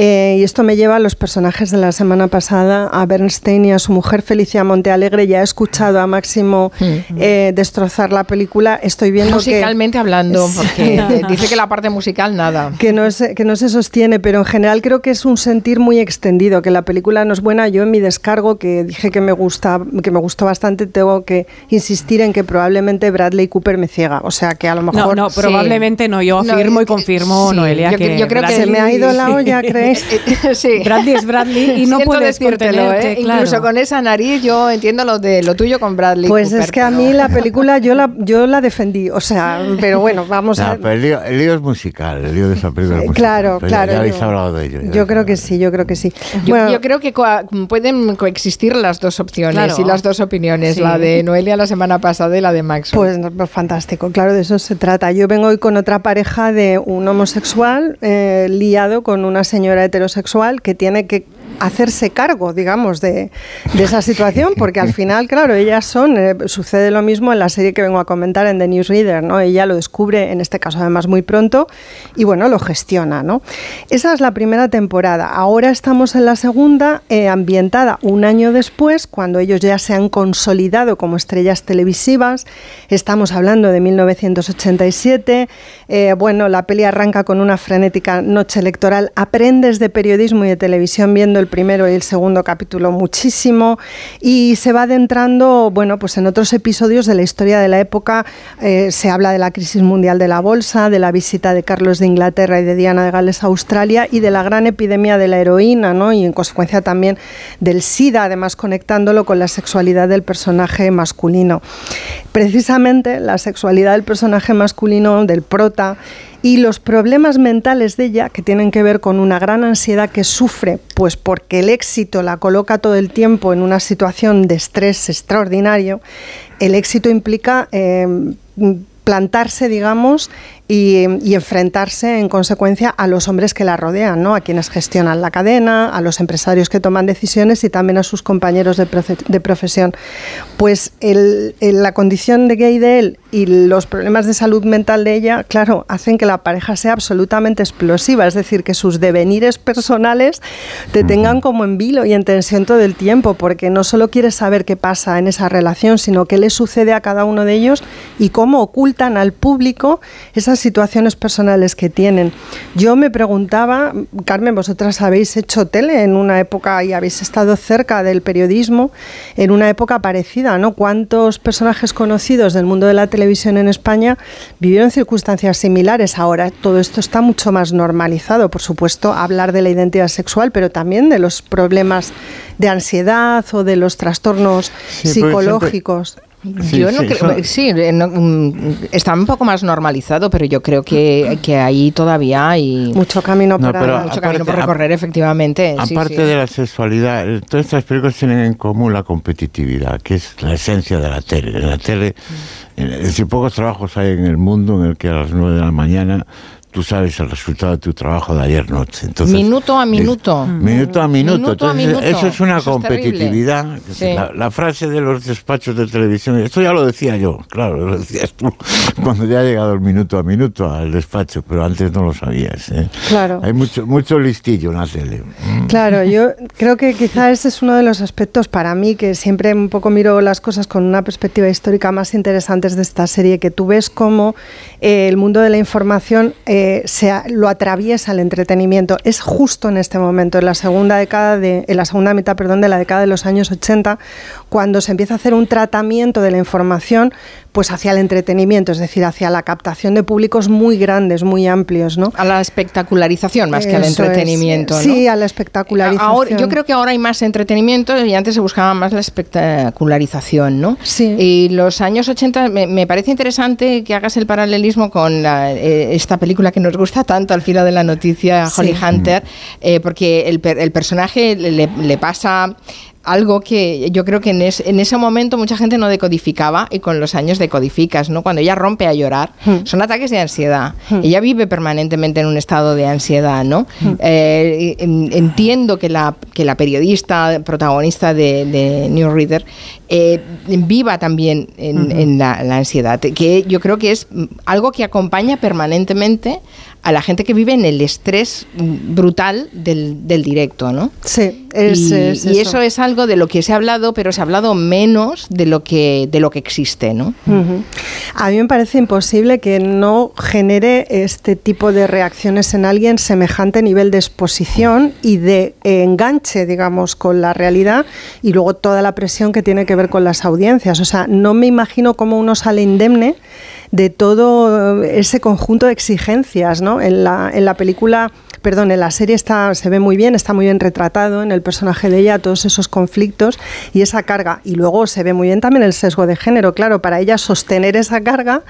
Eh, y esto me lleva a los personajes de la semana pasada, a Bernstein y a su mujer Felicia Montealegre. Ya he escuchado a Máximo eh, destrozar la película. Estoy viendo que-
Musicalmente hablando,
Sí.
porque (laughs) dice que la parte musical nada.
que no, se, que no se sostiene, pero en general creo que es un sentir muy extendido, que la película no es buena. Yo en mi descargo, que dije que me, gusta, que me gustó bastante, tengo que insistir en que probablemente Bradley Cooper me ciega. O sea, que a lo
No,
mejor...
no, probablemente no. Yo
No,
afirmo y confirmo,
sí,
Noelia,
yo
que,
yo creo que se me ha ido la olla, (laughs) (laughs)
sí. (laughs)
Bradley es Bradley y no
Siento
puedes
decírtelo, ¿eh?
claro.
Incluso con esa nariz yo entiendo lo de lo tuyo con Bradley
Pues
Cooper,
es que a
pero-
mí la (laughs) película yo la, yo la defendí, o sea, pero bueno, vamos
No,
a...
pero el lío, el lío es musical, el lío de esa película es musical.
Claro,
Pero ya-
claro.
Ya habéis
yo-
hablado de ello. ya.
Yo creo que sí, yo creo que sí.
Yo,
Bueno,
yo creo que pueden coexistir las dos opciones
Claro.
y las dos opiniones,
Sí.
la de Noelia la semana pasada y la de Max.
Pues no, pues fantástico, claro, de eso se trata. Yo vengo hoy con otra pareja de un homosexual eh, liado con una señora heterosexual que tiene que hacerse cargo, digamos, de, esa situación, porque al final, claro, ellas son, eh, sucede lo mismo en la serie que vengo a comentar en The Newsreader, ¿no? Ella lo descubre, en este caso además muy pronto, y bueno, lo gestiona, ¿no? Esa es la primera temporada. Ahora estamos en la segunda, eh, ambientada un año después, cuando ellos ya se han consolidado como estrellas televisivas. Estamos hablando de 1987. Eh, bueno, la peli arranca con una frenética noche electoral. Aprendes de periodismo y de televisión viendo el primero y el segundo capítulo muchísimo y se va adentrando, bueno, pues en otros episodios de la historia de la época eh, se habla de la crisis mundial de la bolsa, de la visita de Carlos de Inglaterra y de Diana de Gales a Australia y de la gran epidemia de la heroína, ¿no? Y en consecuencia también del SIDA, además conectándolo con la sexualidad del personaje masculino. Precisamente la sexualidad del personaje masculino, del prota, y los problemas mentales de ella que tienen que ver con una gran ansiedad que sufre, pues porque el éxito la coloca todo el tiempo en una situación de estrés extraordinario, el éxito implica eh, plantarse, digamos, y, y enfrentarse en consecuencia a los hombres que la rodean, ¿no? a quienes gestionan la cadena, a los empresarios que toman decisiones y también a sus compañeros de, profe- de profesión. Pues el- el- la condición de gay de él y los problemas de salud mental de ella, claro, hacen que la pareja sea absolutamente explosiva, es decir, que sus devenires personales te tengan como en vilo y en tensión todo el tiempo, porque no solo quieres saber qué pasa en esa relación, sino qué le sucede a cada uno de ellos y cómo ocultan al público esas situaciones personales que tienen. Yo me preguntaba, Carmen, vosotras habéis hecho tele en una época y habéis estado cerca del periodismo en una época parecida, ¿no? ¿Cuántos personajes conocidos del mundo de la televisión en España vivieron circunstancias similares? Ahora todo esto está mucho más normalizado, por supuesto, hablar de la identidad sexual, pero también de los problemas de ansiedad o de los trastornos
Sí, porque siempre-
psicológicos.
Sí,
yo no
sí,
creo,
eso-
sí, eh, no, mm, está un poco más normalizado, pero yo creo que, que ahí todavía hay
mucho camino
No, pero
mucho
aparte-
camino por recorrer, efectivamente.
Aparte
sí.
de la sexualidad, eh, todas estas películas tienen en común la competitividad, que es la esencia de la tele. En la tele, es decir, pocos trabajos hay en el mundo en el que a las 9 de la mañana tú sabes el resultado de tu trabajo de ayer noche. Entonces,
minuto a minuto.
Minuto a minuto.
Minuto a
Entonces,
minuto.
Eso es una
Eso es
competitividad. Es
Sí.
La, la frase de los despachos de televisión, esto ya lo decía yo, claro, lo decías tú, (laughs) cuando ya ha llegado el minuto a minuto al despacho, pero antes no lo sabías. ¿eh?
Claro.
Hay mucho, mucho listillo en la tele.
Claro, yo creo que quizá ese es uno de los aspectos para mí que siempre un poco miro las cosas con una perspectiva histórica más interesantes de esta serie, que tú ves cómo eh, el mundo de la información eh, se lo atraviesa el entretenimiento. Es justo en este momento, en la segunda década de, en la segunda mitad, perdón, de la década de los años 80, cuando se empieza a hacer un tratamiento de la información pues hacia el entretenimiento, es decir, hacia la captación de públicos muy grandes, muy amplios, ¿no?
A la espectacularización más que al
es.
entretenimiento, ¿no?
Sí, a la espectacularización.
Ahora, yo creo que ahora hay más entretenimiento y antes se buscaba más la espectacularización, ¿no?
Sí.
Y los años 80 me, me parece interesante que hagas el paralelismo con la, eh, esta película que nos gusta tanto al filo de la noticia,
Sí.
Holly Hunter, eh, porque el, per- el personaje le pasa algo que yo creo que en, es- en ese momento mucha gente no decodificaba y con los años decodificas, ¿no? Cuando ella rompe a llorar, son ataques de ansiedad. Ella vive permanentemente en un estado de ansiedad, ¿no? Eh, en- entiendo que la, que la periodista protagonista de, de New Reader eh, viva también en, la, la ansiedad, que yo creo que es algo que acompaña permanentemente a la gente que vive en el estrés brutal del, del directo, ¿no?
Sí, es,
y,
es
y eso es algo de lo que se ha hablado, pero se ha hablado menos de lo que, de lo que existe, ¿no?
A mí me parece imposible que no genere este tipo de reacciones en alguien semejante nivel de exposición y de enganche, digamos, con la realidad y luego toda la presión que tiene que ver con las audiencias. O sea, no me imagino cómo uno sale indemne de todo ese conjunto de exigencias, ¿no? En la, en la película perdón, en la serie está, se ve muy bien, está muy bien retratado en el personaje de ella, todos esos conflictos y esa carga. Y luego se ve muy bien también el sesgo de género. Claro, para ella sostener esa carga,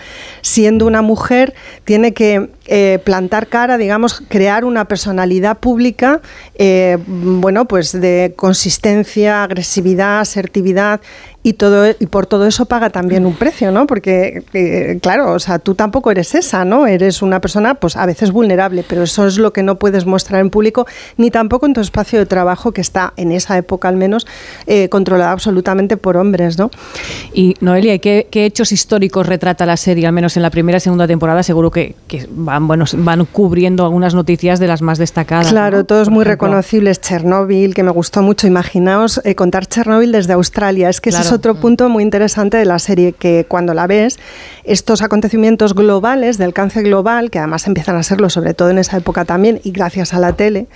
siendo una mujer, tiene que eh, plantar cara, digamos, crear una personalidad pública, eh, bueno, pues de consistencia, agresividad, asertividad y, todo, y por todo eso paga también un precio, ¿no? Porque, eh, claro, o sea, tú tampoco eres esa, ¿no? Eres una persona, pues a veces vulnerable, pero eso es lo que no puedes mostrar en público, ni tampoco en tu espacio de trabajo, que está, en esa época al menos, eh, controlado absolutamente por hombres, ¿no?
Y Noelia, ¿y ¿qué, qué hechos históricos retrata la serie, al menos en la primera y segunda temporada? Seguro que, que van, bueno, van cubriendo algunas noticias de las más destacadas.
Claro,
¿no?
todos
Por
muy
ejemplo.
reconocibles. Chernóbil, que me gustó mucho. Imaginaos eh, contar Chernóbil desde Australia. Es que es. Otro punto muy interesante de la serie, que cuando la ves, estos acontecimientos globales, del cáncer global, que además empiezan a serlo, sobre todo en esa época también, y gracias a la tele,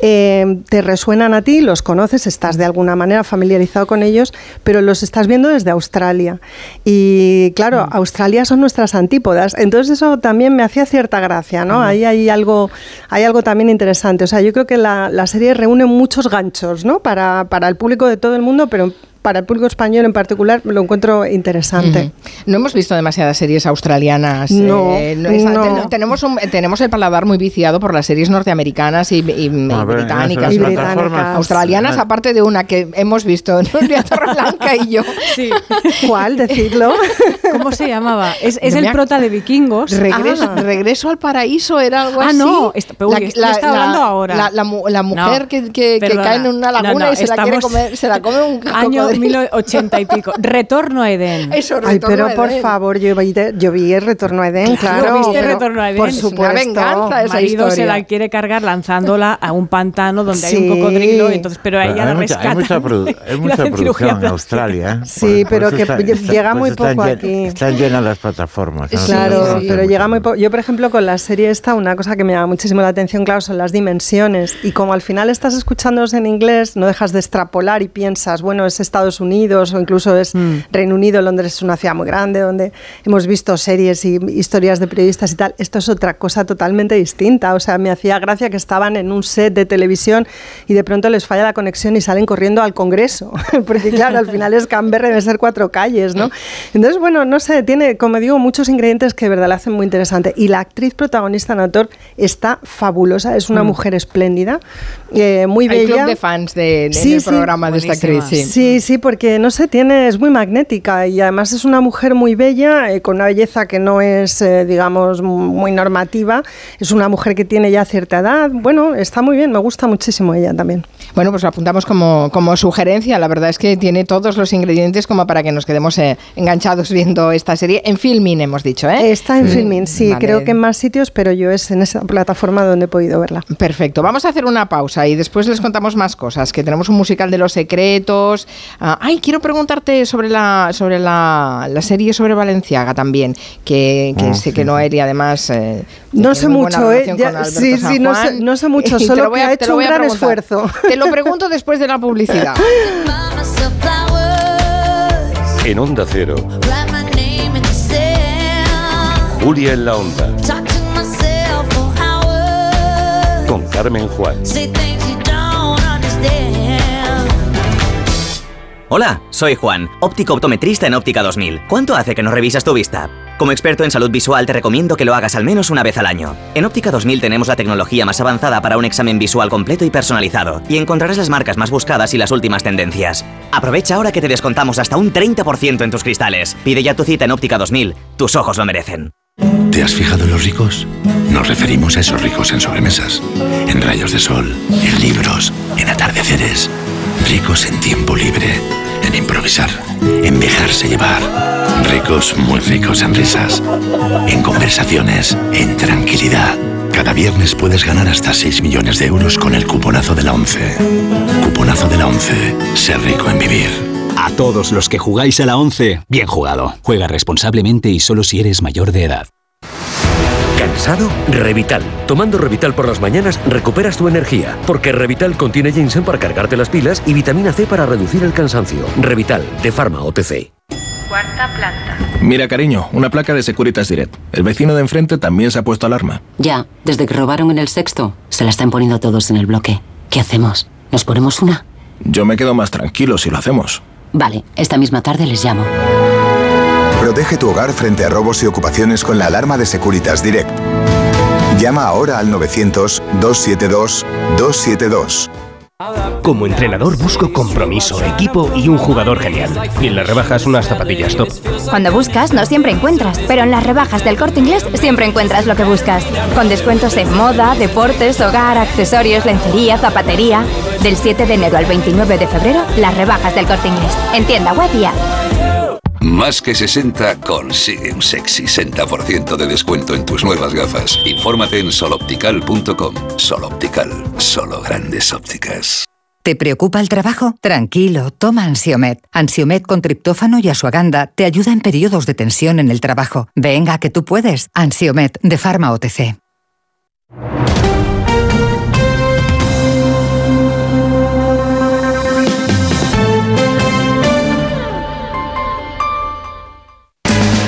eh, te resuenan a ti, los conoces, estás de alguna manera familiarizado con ellos, pero los estás viendo desde Australia. Y claro, Australia son nuestras antípodas. Entonces eso también me hacía cierta gracia, ¿no? Ahí hay algo, hay algo también interesante. O sea, yo creo que la, la serie reúne muchos ganchos, ¿no? Para, para el público de todo el mundo, pero para el público español en particular lo encuentro interesante.
No hemos visto demasiadas series australianas.
No,
eh, esa-
no.
ten- tenemos, un- tenemos el paladar muy viciado por las series norteamericanas y, y-
ver,
británicas. Y
plataformas-
Australianas, aparte de una que hemos visto, (laughs) Nuria Torreblanca y yo.
¿Cuál? Decidlo. (laughs)
¿Cómo se llamaba? Es, es
No
el prota de Vikingos.
Regreso, regreso al paraíso era algo
Ah,
así.
no, est- pero, uy, esto lo está hablando ahora.
La, la mu- la mujer
No,
que, que- que cae en una
No,
laguna
no,
y se la quiere comer, se la come un (laughs)
Año
cocodrilo.
1080 y pico. Retorno a Edén.
Eso,
Ay,
Retorno
pero
a
por
Edén.
favor, yo vi, yo vi el retorno a Edén,
Claro,
claro.
¿viste
pero
Retorno a Edén?
Por
Es una
supuesto.
venganza esa
marido se
historia.
la quiere cargar lanzándola a un pantano donde hay
Sí.
un cocodrilo, entonces, pero a
Pero
ella (laughs)
hay
la
mucha,
rescatan.
hay mucha, produ- hay mucha producción en. Australia. ¿eh?
Sí, pero
eso
que
está-
lle-
está-
llega muy
están
poco
llen-
aquí.
Están llenas las plataformas. ¿no?
Claro,
Sí,
pero
sí,
llega muy poco. Yo, por ejemplo, con la serie esta, una cosa que me llama muchísimo la atención, claro, son las dimensiones. Y como al final estás escuchándolos en inglés, no dejas de extrapolar y piensas, bueno, es Estados Unidos o incluso es Reino Unido, Londres es una ciudad muy grande donde hemos visto series y historias de periodistas y tal. Esto es otra cosa totalmente distinta. O sea, me hacía gracia que estaban en un set de televisión y de pronto les falla la conexión y salen corriendo al Congreso. (laughs) Porque claro, al final es Canberra, debe ser cuatro calles, ¿no? Entonces, bueno, no sé, tiene, como digo, muchos ingredientes que de verdad la hacen muy interesante. Y la actriz protagonista, Nator, está fabulosa, es una
Mm.
mujer espléndida, eh, muy
Hay
bella.
club de fans de, de-
Sí,
del
sí.
programa de esta actriz. Sí.
Sí, sí, porque no sé, tiene, es muy magnética y además es una mujer muy bella, eh, con una belleza que no es, eh, digamos, muy normativa. Es una mujer que tiene ya cierta edad. Bueno, está muy bien, me gusta muchísimo ella también.
Bueno, pues lo apuntamos como, como sugerencia. La verdad es que tiene todos los ingredientes como para que nos quedemos eh, enganchados viendo esta serie. En Filmin hemos dicho, ¿eh?
Está en Filmin, sí,
Vale.
creo que en más sitios, pero yo es en esa plataforma donde he podido verla.
Perfecto. Vamos a hacer una pausa y después les contamos más cosas. Que tenemos un musical de los secretos. Ah, ay, quiero preguntarte sobre la sobre la, la serie sobre Valenciaga también. Que, que
Ah,
sé
sí,
que Noelia además. eh,
No sé mucho, ¿eh? Ya- sí,
San
sí, no sé- no (laughs) mucho,
Y te
solo
lo voy
que
a-
ha hecho un
a
gran
preguntar.
esfuerzo.
Te lo pregunto después de la publicidad. (laughs)
En Onda Cero, Julia en la Onda, con Carmen Juan.
Hola, soy Juan, óptico optometrista en Óptica 2000. ¿Cuánto hace que no revisas tu vista? Como experto en salud visual te recomiendo que lo hagas al menos una vez al año. En Óptica 2000 tenemos la tecnología más avanzada para un examen visual completo y personalizado, y encontrarás las marcas más buscadas y las últimas tendencias. Aprovecha ahora que te descontamos hasta un 30% en tus cristales. Pide ya tu cita en Óptica 2000, tus ojos lo merecen.
¿Te has fijado en los ricos? Nos referimos a esos ricos en sobremesas, en rayos de sol, en libros, en atardeceres. Ricos en tiempo libre, en improvisar, en dejarse llevar. Ricos, muy ricos en risas, en conversaciones, en tranquilidad. Cada viernes puedes ganar hasta 6 millones de euros con el cuponazo de la 11. Cuponazo de la 11. Ser rico en vivir.
A todos los que jugáis a la 11, bien jugado. Juega responsablemente y solo si eres mayor de edad.
¿Cansado? Revital. Tomando Revital por las mañanas recuperas tu energía, porque Revital contiene ginseng para cargarte las pilas y vitamina C para reducir el cansancio. Revital, de Pharma OTC.
Cuarta planta.
Mira, cariño, una placa de Securitas Direct. El vecino de enfrente también se ha puesto alarma.
Ya, desde que robaron en el sexto, se la están poniendo todos en el bloque. ¿Qué hacemos? ¿Nos ponemos una?
Yo me quedo más tranquilo si lo hacemos.
Vale, esta misma tarde les llamo.
Protege tu hogar frente a robos y ocupaciones con la alarma de Securitas Direct. Llama ahora al 900-272-272.
Como entrenador busco compromiso, equipo y un jugador genial. Y en las rebajas unas zapatillas top.
Cuando buscas, no siempre encuentras, pero en las rebajas del corte inglés siempre encuentras lo que buscas. Con descuentos en moda, deportes, hogar, accesorios, lencería, zapatería. Del 7 de enero al 29 de febrero, las rebajas del corte inglés. En tienda web y app.
Más que 60 consigue un sexy 60% de descuento en tus nuevas gafas. Infórmate en soloptical.com. Soloptical, solo grandes ópticas.
¿Te preocupa el trabajo? Tranquilo, toma Ansiomet. Ansiomet con triptófano y asuaganda te ayuda en periodos de tensión en el trabajo. Venga, que tú puedes. Ansiomet de Pharma OTC.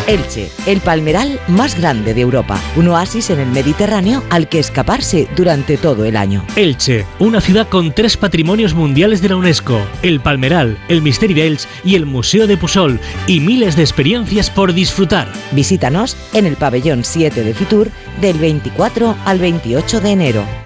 Elche, el palmeral más grande de Europa, un oasis en el Mediterráneo al que escaparse durante todo el año.
Elche, una ciudad con tres patrimonios mundiales de la UNESCO, el Palmeral, el Misteri de Elche y el Museo de Pusol, y miles de experiencias por disfrutar.
Visítanos en el pabellón 7 de Fitur del 24 al 28 de enero.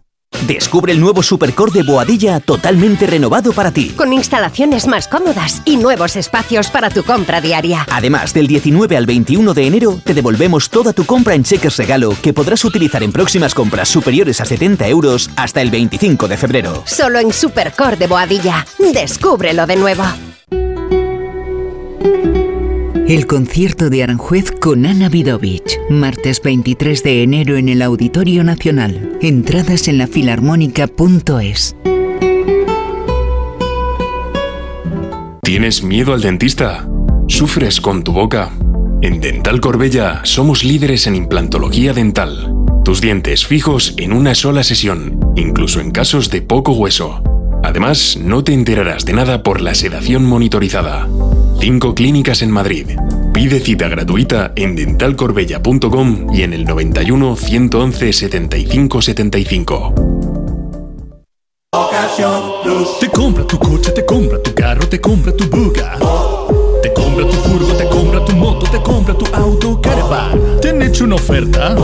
Descubre el nuevo Supercore de Boadilla totalmente renovado para ti.
Con instalaciones más cómodas y nuevos espacios para tu compra diaria.
Además, del 19 al 21 de enero te devolvemos toda tu compra en cheques regalo que podrás utilizar en próximas compras superiores a 70 euros hasta el 25 de febrero.
Solo en Supercore de Boadilla. Descúbrelo de nuevo.
El concierto de Aranjuez con Ana Vidovich. Martes 23 de enero en el Auditorio Nacional. Entradas en la filarmónica.es.
¿Tienes miedo al dentista? ¿Sufres con tu boca? En Dental Corbella somos líderes en implantología dental. Tus dientes fijos en una sola sesión, incluso en casos de poco hueso. Además, no te enterarás de nada por la sedación monitorizada. Cinco clínicas en Madrid. Pide cita gratuita en dentalcorbella.com y en el 91 111 75 75.
Te compra tu coche, te compra tu carro, te compra tu buga. Te compra tu furgo, te compra tu moto, te compra tu auto, caravan. ¿Te han hecho una oferta?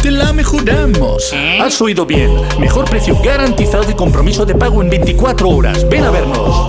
Te la mejoramos. Has oído bien. Mejor precio garantizado y compromiso de pago en 24 horas. Ven a vernos.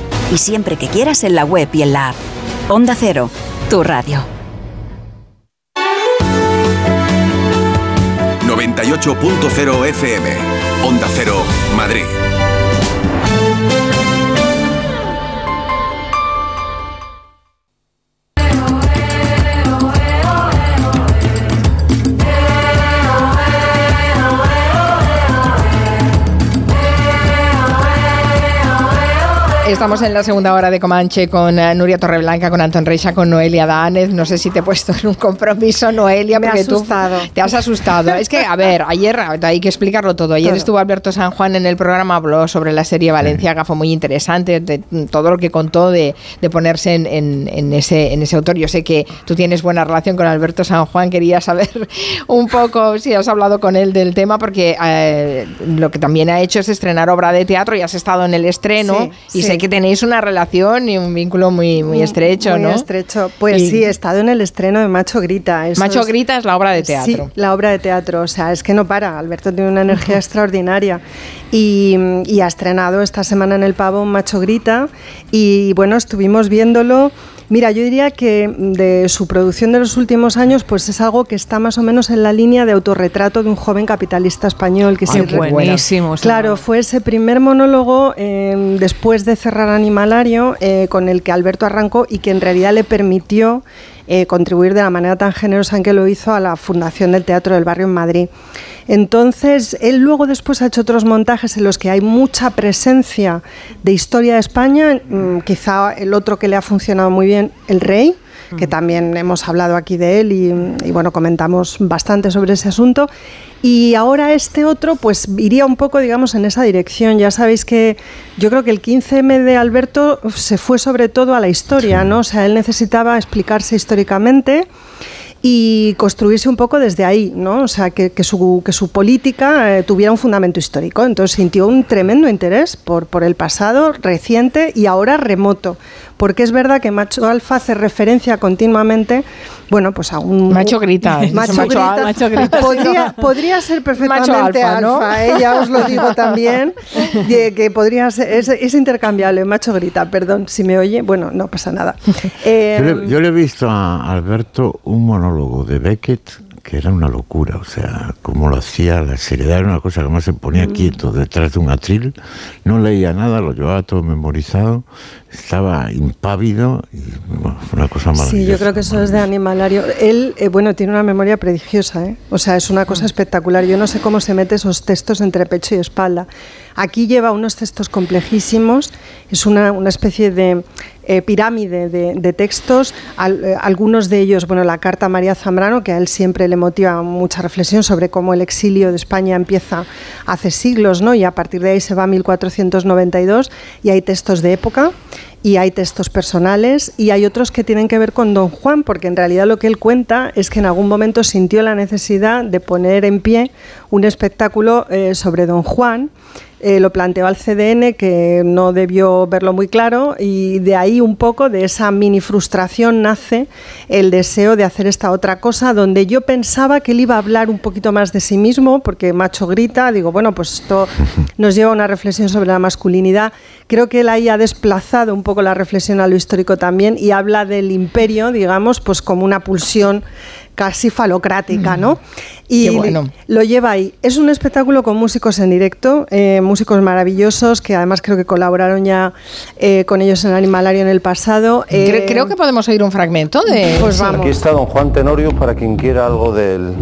y siempre que quieras en la web y en la app. Onda Cero, tu radio.
98.0 FM. Onda Cero, Madrid.
Estamos en la segunda hora de Comanche con eh, Nuria Torreblanca, con Anton Reixa, con Noelia Danez. No sé si te he puesto en un compromiso, Noelia,
Me
porque tú
asustado.
te has asustado. Es que, a ver, ayer hay que explicarlo todo. Ayer
Todo.
estuvo Alberto San Juan en el programa, habló sobre la serie Valenciaga, fue muy interesante, de todo lo que contó de, de ponerse en, en- en ese, en ese autor. Yo sé que tú tienes buena relación con Alberto San Juan, quería saber (laughs) un poco si has hablado con él del tema, porque eh, lo que también ha hecho es estrenar obra de teatro y has estado en el estreno
Sí,
y
sí.
sé que tenéis una relación y un vínculo muy, muy estrecho,
Muy
¿no?
estrecho. Pues
Y-
sí, he estado en el estreno de Macho Grita. Eso
Macho
es-
Grita es la obra de teatro.
Sí, la obra de teatro. O sea, es que no para. Alberto tiene una energía (laughs) extraordinaria. Y, y ha estrenado esta semana en el Pavo Macho Grita. Y bueno, estuvimos viéndolo. Mira, yo diría que de su producción de los últimos años, pues es algo que está más o menos en la línea de autorretrato de un joven capitalista español que
Ay,
se
buenísimo
Claro, fue ese primer monólogo eh, después de cerrar Animalario eh, con el que Alberto arrancó y que en realidad le permitió eh, contribuir de la manera tan generosa en que lo hizo a la fundación del Teatro del Barrio en Madrid. Entonces, él luego después ha hecho otros montajes en los que hay mucha presencia de historia de España, mm, quizá el otro que le ha funcionado muy bien, El Rey, que también hemos hablado aquí de él y, y, bueno, comentamos bastante sobre ese asunto. Y ahora este otro, pues iría un poco, digamos, en esa dirección. Ya sabéis que yo creo que el 15M de Alberto se fue sobre todo a la historia, ¿no? O sea, él necesitaba explicarse históricamente y construirse un poco desde ahí, ¿no? O sea, que, que su, que su política eh, tuviera un fundamento histórico. Entonces sintió un tremendo interés por, por el pasado reciente y ahora remoto. Porque es verdad que Macho Alfa hace referencia continuamente, bueno, pues a un...
Macho grita. (laughs)
Macho,
Macho
grita.
al- macho grita, sí,
Podría, ser perfectamente
Macho alfa,
alfa,
¿no?
¿eh? ya os lo digo (laughs) también, de que podría ser, es, es intercambiable, macho grita, perdón, si me oye, bueno, no pasa nada. Eh,
Yo le, yo le he visto a Alberto un monólogo de Beckett que era una locura, o sea, como lo hacía, la seriedad era una cosa que más se ponía quieto detrás de un atril, no leía nada, lo llevaba todo memorizado, estaba impávido y bueno, fue una cosa maravillosa.
Sí, yo creo que eso es de animalario. Él, eh, bueno, tiene una memoria prodigiosa, ¿eh? O sea, es una cosa espectacular. Yo no sé cómo se mete esos textos entre pecho y espalda. Aquí lleva unos textos complejísimos, es una, una especie de eh, pirámide de, textos, eh, algunos de ellos, bueno, la carta a María Zambrano, que a él siempre le motiva mucha reflexión sobre cómo el exilio de España empieza hace siglos, ¿no? Y a partir de ahí se va a 1492 y hay textos de época y hay textos personales y hay otros que tienen que ver con Don Juan, porque en realidad lo que él cuenta es que en algún momento sintió la necesidad de poner en pie un espectáculo eh, sobre Don Juan. Eh, lo planteó al CDN, que no debió verlo muy claro, y de ahí un poco, de esa mini frustración, nace el deseo de hacer esta otra cosa, donde yo pensaba que él iba a hablar un poquito más de sí mismo, porque macho grita, digo, bueno, pues esto (laughs) nos lleva a una reflexión sobre la masculinidad. Creo que él ahí ha desplazado un poco la reflexión a lo histórico también y habla del imperio, digamos, pues como una pulsión casi falocrática, ¿no? Y
Qué bueno.
lo lleva ahí. Es un espectáculo con músicos en directo, eh, músicos maravillosos que además creo que colaboraron ya eh, con ellos en Animalario en el pasado. Eh,
creo que podemos oír un fragmento de...
Pues vamos.
Aquí está don Juan Tenorio para quien quiera algo del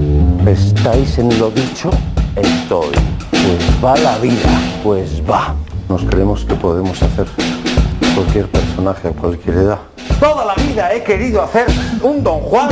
estáis en lo dicho, estoy. Pues va la vida, pues va. Nos creemos que podemos hacer cualquier personaje a cualquier edad. Toda la vida he querido hacer un don Juan.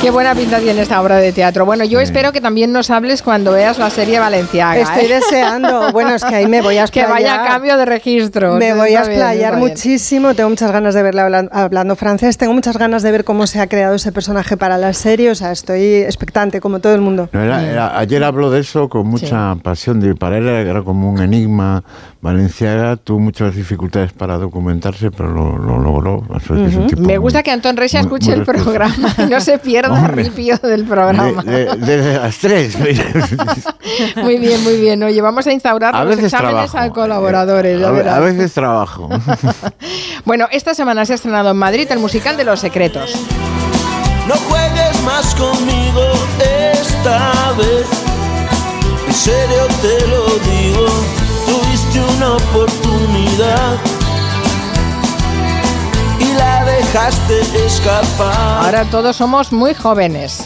Qué buena pinta tiene esta obra de teatro. Bueno, yo espero que también nos hables cuando veas la serie Valenciaga.
Estoy
¿eh?
deseando. Bueno, es que ahí me voy a (laughs)
Que
explayar.
vaya a cambio de registro.
Me voy a explayar muchísimo, tengo muchas ganas de verla hablan- hablando francés, tengo muchas ganas de ver cómo se ha creado ese personaje para la serie, o sea, estoy expectante como todo el mundo.
No, era- era- ayer habló de eso con mucha pasión, de, para él era como un enigma. Valenciaga tuvo muchas dificultades para documentarse, pero lo, lo logró. Que
Ujú.
tipo
Me
muy-
gusta que Antón Recha
muy-
escuche
muy
el
responsable.
Programa no se pierda
Hombre.
el pío del programa.
De- de- desde las tres. (laughs)
Muy bien, muy bien. Oye, vamos a instaurar
A
los
veces
exámenes
trabajo.
a colaboradores.
a, a veces trabajo. (laughs)
Bueno, esta semana se ha estrenado en Madrid el musical de Los Secretos.
No juegues más conmigo esta vez. En serio te lo digo, tuviste una oportunidad y la dejaste escapar.
Ahora todos somos muy jóvenes.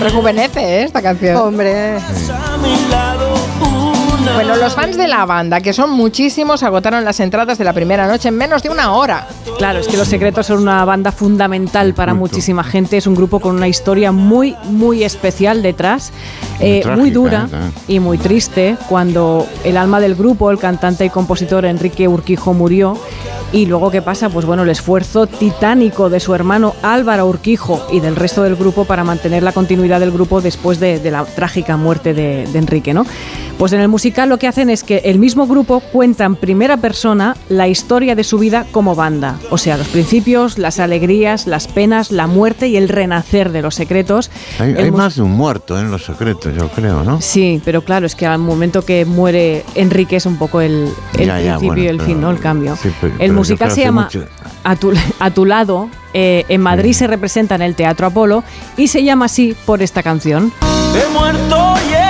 Rejuvenece ¿eh? esta canción.
Hombre.
A mi lado una
Bueno, los fans de la banda, que son muchísimos, agotaron las entradas de la primera noche en menos de una hora.
Claro, es que Los Secretos son una banda fundamental para muchísima gente. Es un grupo con una historia muy, muy especial detrás, eh,
trágica,
muy dura
¿eh?
y muy triste. Cuando el alma del grupo, el cantante y compositor Enrique Urquijo murió. Y luego, ¿qué pasa? Pues bueno, el esfuerzo titánico de su hermano Álvaro Urquijo y del resto del grupo para mantener la continuidad del grupo después de, de la trágica muerte de, de Enrique, ¿no? Pues en el musical lo que hacen es que el mismo grupo cuenta en primera persona la historia de su vida como banda. O sea, los principios, las alegrías, las penas, la muerte y el renacer de los secretos.
Hay, hay más de un muerto en los secretos, yo creo, ¿no?
Sí, pero claro, es que al momento que muere Enrique es un poco el, el
Ya, ya,
principio
bueno,
y el
pero-
fin, ¿no? El cambio.
sí, pero-
el
pero
musical se llama
mucho-
a tu, a tu lado. eh, en Madrid se representa en el Teatro Apolo y se llama así por esta canción.
He muerto y he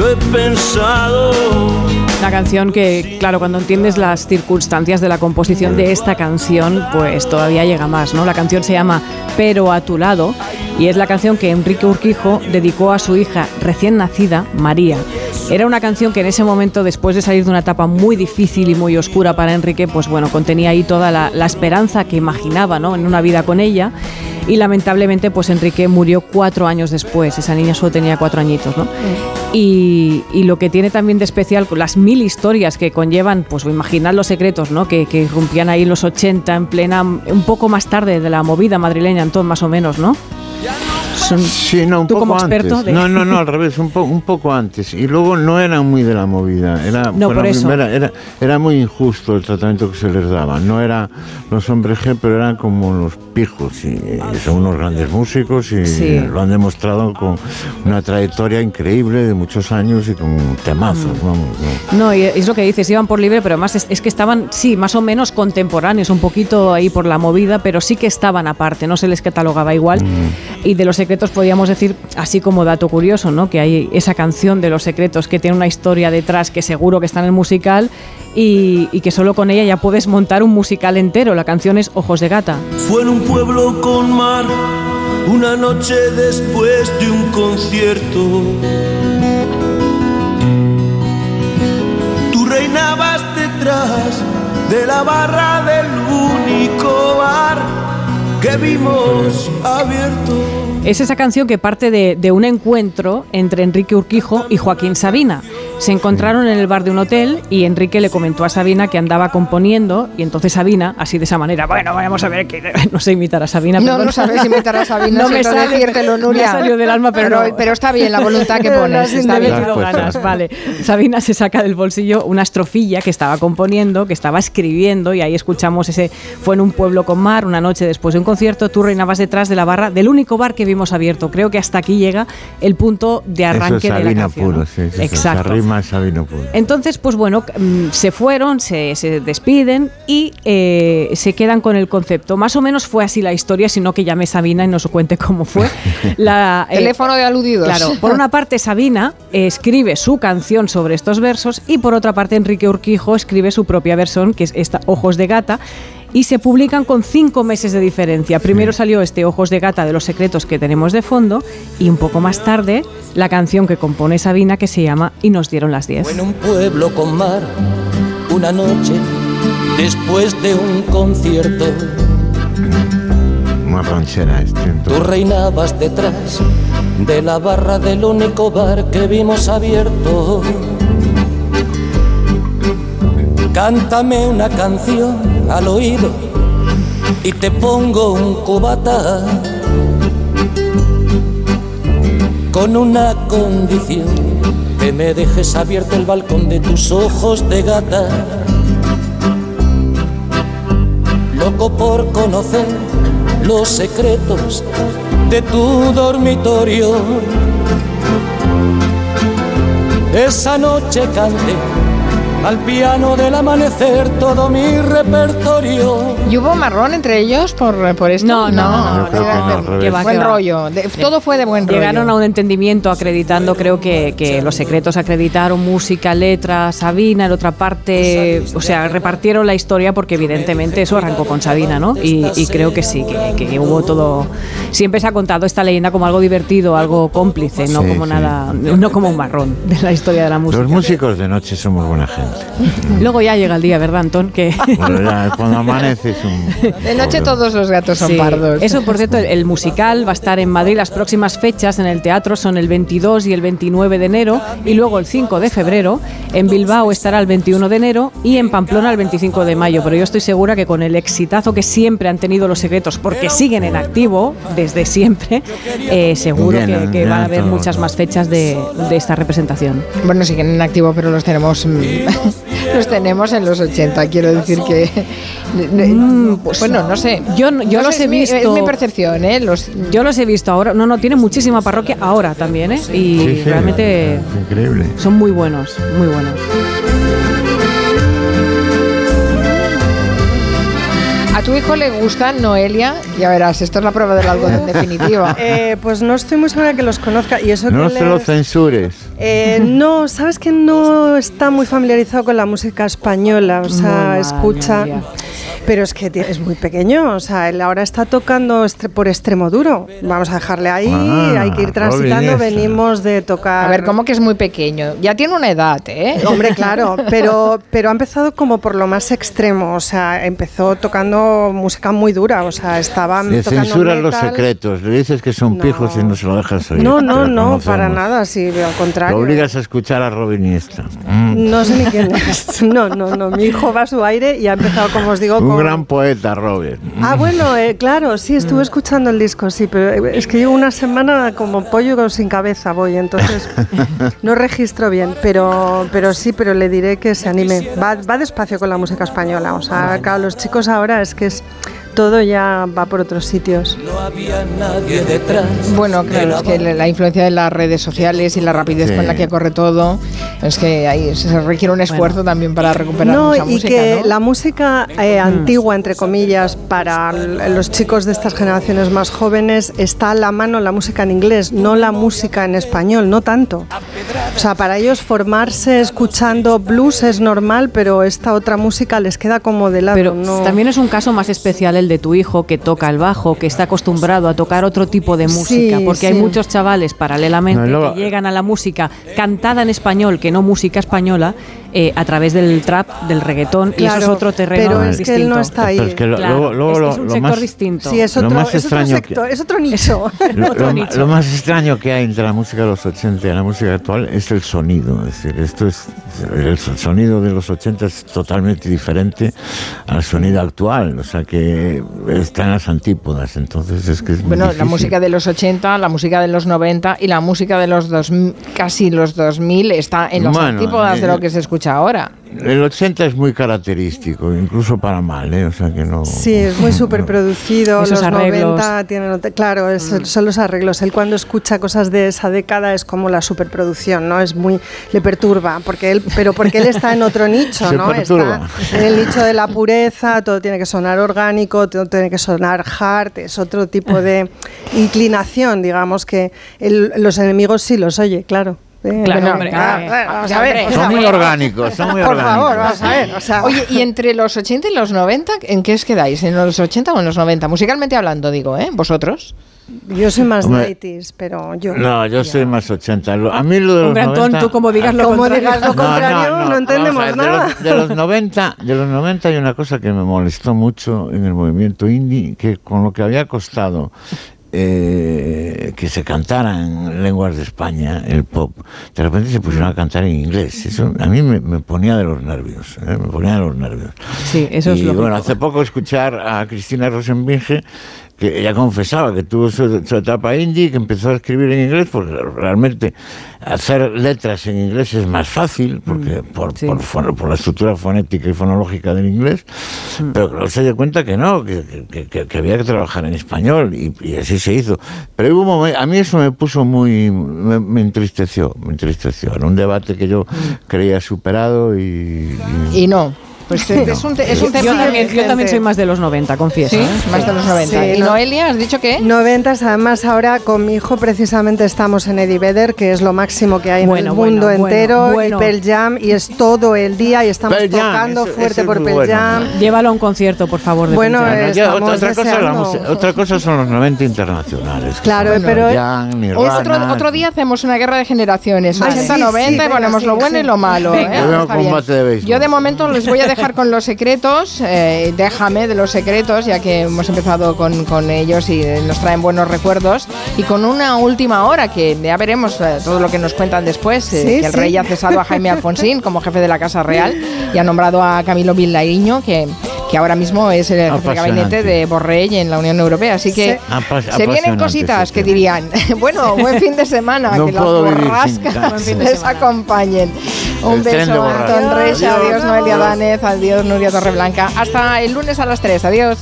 lo he pensado.
Una canción que, claro, cuando entiendes las circunstancias de la composición de esta canción, pues todavía llega más, ¿no? La canción se llama Pero a tu lado y es la canción que Enrique Urquijo dedicó a su hija recién nacida, María. Era una canción que en ese momento, después de salir de una etapa muy difícil y muy oscura para Enrique, pues bueno, contenía ahí toda la, la esperanza que imaginaba, ¿no? En una vida con ella. Y lamentablemente, pues Enrique murió cuatro años después. Esa niña solo tenía cuatro añitos, ¿no? Y, y lo que tiene también de especial, las mil historias que conllevan, pues imaginar los secretos, ¿no? Que, que irrumpían ahí en los 80, en plena, un poco más tarde de la movida madrileña, entonces más o menos, ¿no?
Sí, no, un
tú
poco
como experto
antes.
de-
No, no, no, al (laughs) revés, un, po- un poco antes. Y luego no eran muy de la movida. Era,
No, por eso.
primera- era, era muy injusto el tratamiento que se les daba. No era los hombres G, pero eran como los pijos. Y, eh, son unos grandes músicos y
Sí.
lo han demostrado con una trayectoria increíble de muchos años y con temazos.
Mm.
Vamos, ¿no?
No, y es lo que dices, iban por libre, pero además es, es que estaban, sí, más o menos contemporáneos, un poquito ahí por la movida, pero sí que estaban aparte, no se les catalogaba igual. Y de los secretos podíamos decir, así como dato curioso, ¿no? Que hay esa canción de los secretos que tiene una historia detrás que seguro que está en el musical y, y que solo con ella ya puedes montar un musical entero. La canción es Ojos de Gata.
Fue en un pueblo con mar, una noche después de un concierto. Tú reinabas detrás de la barra del único bar que vimos abierto.
Es esa canción que parte de, un encuentro entre Enrique Urquijo y Joaquín Sabina. Se encontraron en el bar de un hotel y Enrique le comentó a Sabina que andaba componiendo y entonces Sabina, así de esa manera, bueno, vamos a ver que (laughs) no sé imitar a Sabina.
No,
perdón.
no sabes imitar a Sabina, (laughs)
no me sale,
decírtelo, Nuria.
Me salió del alma, pero,
Pero-
no.
pero está bien la voluntad que (laughs) pones, está bien.
puesto.
ganas, vale. Sabina se saca del bolsillo una estrofilla que estaba componiendo, que estaba escribiendo y ahí escuchamos ese fue en un pueblo con mar, una noche después de un concierto, tú reinabas detrás de la barra del único bar que vimos abierto. Creo que hasta aquí llega el punto de
Eso es
arranque de la canción.
puro, sí,
Exacto. Entonces, pues bueno, mm, se fueron, se, se despiden y eh, se quedan con el concepto. Más o menos fue así la historia, sino que llame Sabina y nos cuente cómo fue. (laughs) La, eh,
Teléfono de aludidos.
Claro, por una parte Sabina eh, escribe su canción sobre estos versos y por otra parte Enrique Urquijo escribe su propia versión, que es esta Ojos de Gata, y se publican con cinco meses de diferencia. Primero salió este Ojos de Gata de los secretos que tenemos de fondo y un poco más tarde la canción que compone Sabina que se llama Y nos dieron las 10.
Fue en un pueblo con mar, una noche después de un concierto.
Una ranchera este.
Tú reinabas detrás de la barra del único bar que vimos abierto. Cántame una canción al oído y te pongo un cubata con una condición que me dejes abierto el balcón de tus ojos de gata. Loco por conocer los secretos de tu dormitorio. Esa noche canté al piano del amanecer todo mi repertorio.
¿Y hubo marrón entre ellos por, por esto?
No, no, no,
Yo creo que no, al revés.
Que va,
Buen
que
rollo. De- todo fue de buen rollo.
Llegaron a un entendimiento acreditando, creo que, que los secretos acreditaron música, letra, Sabina, en otra parte, o sea, repartieron la historia porque evidentemente eso arrancó con Sabina, ¿no? Y, y creo que sí, que, que hubo todo... Siempre se ha contado esta leyenda como algo divertido, algo cómplice, no
Sí,
como
sí.
nada, no como un marrón de la historia de la música.
Los músicos de noche somos buena gente.
Luego ya llega el día, ¿verdad, Antón? Que...
Bueno, ya cuando (laughs) amanece es un... (laughs)
De noche todos los gatos son
Sí.
pardos.
Eso, por cierto, el, el musical va a estar en Madrid. Las próximas fechas en el teatro son el 22 y el 29 de enero y luego el 5 de febrero. En Bilbao estará el 21 de enero y en Pamplona el 25 de mayo. Pero yo estoy segura que con el exitazo que siempre han tenido los secretos, porque siguen en activo desde siempre, eh, seguro que, que van a haber
todo,
muchas más fechas de, de esta representación.
Bueno, siguen en activo, pero los tenemos mm, (laughs) los tenemos en los 80. Quiero decir que. bueno, no sé.
Yo, no- yo
No
los
sé,
he
es mi-
visto.
es mi percepción, ¿eh? Los,
Yo los he visto ahora. No, no, tiene muchísima parroquia ahora también, ¿eh? Y
Sí, sí,
realmente
increíble.
son muy buenos, muy buenos.
Tu hijo le gusta Noelia. Ya verás, esto es la prueba del algodón definitiva. (laughs)
Eh, pues no estoy muy segura que los conozca y eso
No
que
se lo
les-
censures.
Eh, no, sabes que no está muy familiarizado con la música española, o sea, escucha. Pero es que es muy pequeño, o sea, él ahora está tocando estre- por extremo duro. Vamos a dejarle ahí,
Ah,
hay que ir transitando. Venimos de tocar.
A ver, ¿cómo que es muy pequeño? Ya tiene una edad, ¿eh? (laughs)
Hombre, claro, (laughs) pero, pero ha empezado como por lo más extremo, o sea, empezó tocando música muy dura, o sea, estaba
Le
tocando
censuras los
metal.
secretos, le dices que son pijos y no se lo dejas oír.
No, no,
lo
no,
conocemos.
para nada, sí, al
Lo
contrario.
obligas a escuchar a Robin Iniesta. Mm.
No sé ni quién es. (laughs) No, no, no. Mi hijo va a su aire y ha empezado, como os digo,
Un gran poeta, Robin.
Ah, bueno, eh, claro, sí, estuve escuchando el disco, sí, pero eh, es que llevo una semana como pollo sin cabeza voy, entonces (laughs) no registro bien, pero, pero sí, pero le diré que se anime. Va, va despacio con la música española, o sea, claro, los chicos ahora es que es todo ya va por otros sitios.
nadie detrás.
Bueno, claro, es que la influencia de las redes sociales y la rapidez
Sí.
con la que corre todo, es que ahí se requiere un esfuerzo también para recuperar
No, y
música,
que
¿no?
la música eh, antigua, entre comillas, para los chicos de estas generaciones más jóvenes, está a la mano la música en inglés, no la música en español, no tanto. O sea, para ellos formarse escuchando blues es normal, pero esta otra música les queda como de lado.
Pero
no-
también es un caso más especial el de tu hijo que toca el bajo, que está acostumbrado a tocar otro tipo de música,
Sí,
porque hay muchos chavales paralelamente
No,
que llegan a la música cantada en español, que no música española, eh, a través del trap, del reggaetón, y eso es
Claro,
otro terreno
pero es
distinto.
que él no está ahí.
Pero es que lo-
Claro,
luego, luego
es,
lo,
es un
lo
sector
más,
distinto.
Sí, es
lo
otro,
más
es otro
extraño
sector,
que-
es otro nicho. (laughs)
Lo, (laughs)
Otro
lo-
nicho.
lo más extraño que hay entre la música de los 80 y la música actual es el sonido. Es decir, esto es el sonido de los 80 es totalmente diferente al sonido actual. O sea que está en las antípodas. Entonces es que es muy
Bueno, la música de los 80, la música de los 90 y la música de los 2000, casi los 2000 está en las
Bueno,
antípodas de
eh,
lo que se escucha ahora.
El 80 es muy característico, incluso para mal, ¿eh? O sea que no.
Sí, es muy (laughs) súper producido.
Esos
los
arreglos.
90 tienen. Claro, es- son los arreglos. Él cuando escucha cosas de esa década es como la superproducción, ¿no? Es muy. le perturba, porque él, pero porque él está en otro nicho,
Se
¿no?
perturba.
Está en el nicho de la pureza, todo tiene que sonar orgánico, todo tiene que sonar hard, es otro tipo de inclinación, digamos, que el- los enemigos sí los oye, claro. Eh,
Claro, hombre,
ah,
eh,
vamos a ver.
Son muy orgánicos, son muy
Por
orgánicos.
favor, vamos a ver. O sea,
Oye, ¿y entre los 80 y los 90, en qué os quedáis? ¿En los 80 o en los 90? Musicalmente hablando, digo, ¿eh? ¿Vosotros?
yo soy más
Hombre,
90s, pero yo.
No, yo soy más 80. Lo- A mí lo de los
Hombre, Antón,
90
tú como digas lo
Como
contrario.
digas lo contrario, no, entendemos
vamos a ver, de
nada.
los- De los, 90, de los 90 hay una cosa que me molestó mucho en el movimiento indie, que con lo que había costado eh, que se cantara en lenguas de España, el pop, de repente se pusieron a cantar en inglés. Eso a mí me, me ponía de los nervios, ¿eh? me ponía de los nervios.
Sí, eso es
y
lógico.
bueno, hace poco escuchar a Cristina Rosenbinge que ella confesaba que tuvo su, su etapa indie, que empezó a escribir en inglés, porque realmente hacer letras en inglés es más fácil, porque por,
sí.
por, la estructura fonética y fonológica del inglés, pero que luego se dio cuenta que no, que, que- que- que había que trabajar en español, y, y así se hizo. Pero hubo un momen- a mí eso me puso muy, me, me entristeció, me entristeció. Era un debate que yo creía superado y... y-
Y no. Pues (laughs) es un, te- es un tema
Yo también, yo soy más de los 90, confieso.
Sí,
¿eh?
más de los 90.
Sí,
¿Y
no.
Noelia, has dicho qué?
Noventas, además ahora con mi hijo precisamente estamos en Eddie Vedder, que es lo máximo que hay
Bueno,
en el
bueno,
mundo
bueno,
entero,
bueno.
y Pearl Jam, y es todo el día, y estamos
Pearl
tocando fuerte
eso
por Pearl
bueno.
Jam.
Llévalo a un concierto, por favor. De
Bueno,
Pearl Jam.
Ya, otra, otra cosa la otra cosa son los 90 internacionales.
Claro, pero-
Pearl Jam, Nirvana.
Otro, otro día hacemos una guerra de generaciones,
Vale.
80,
Sí,
90,
sí,
y ponemos
sí,
lo bueno
sí.
y lo malo. ¿eh?
Yo de
momento les voy a dejar con los secretos, eh, déjame de los secretos, ya que hemos empezado con, con ellos y eh, nos traen buenos recuerdos, y con una última hora, que ya veremos eh, todo lo que nos cuentan después, eh,
Sí,
que el
sí.
rey ha cesado a Jaime Alfonsín como jefe de la Casa Real y ha nombrado a Camilo Vilariño, que, que ahora mismo es el jefe de gabinete de Borrell en la Unión Europea. Así que
Sí.
Se vienen cositas que dirían, (laughs) bueno, buen fin de semana,
No
que las borrascas (laughs) les acompañen. Un beso. Anton
Adiós.
adiós Noelia Danez, adiós Nuria Torreblanca. Hasta el lunes a las 3, adiós.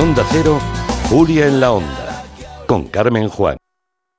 Onda Cero, Julia en la Onda, con Carmen Juan.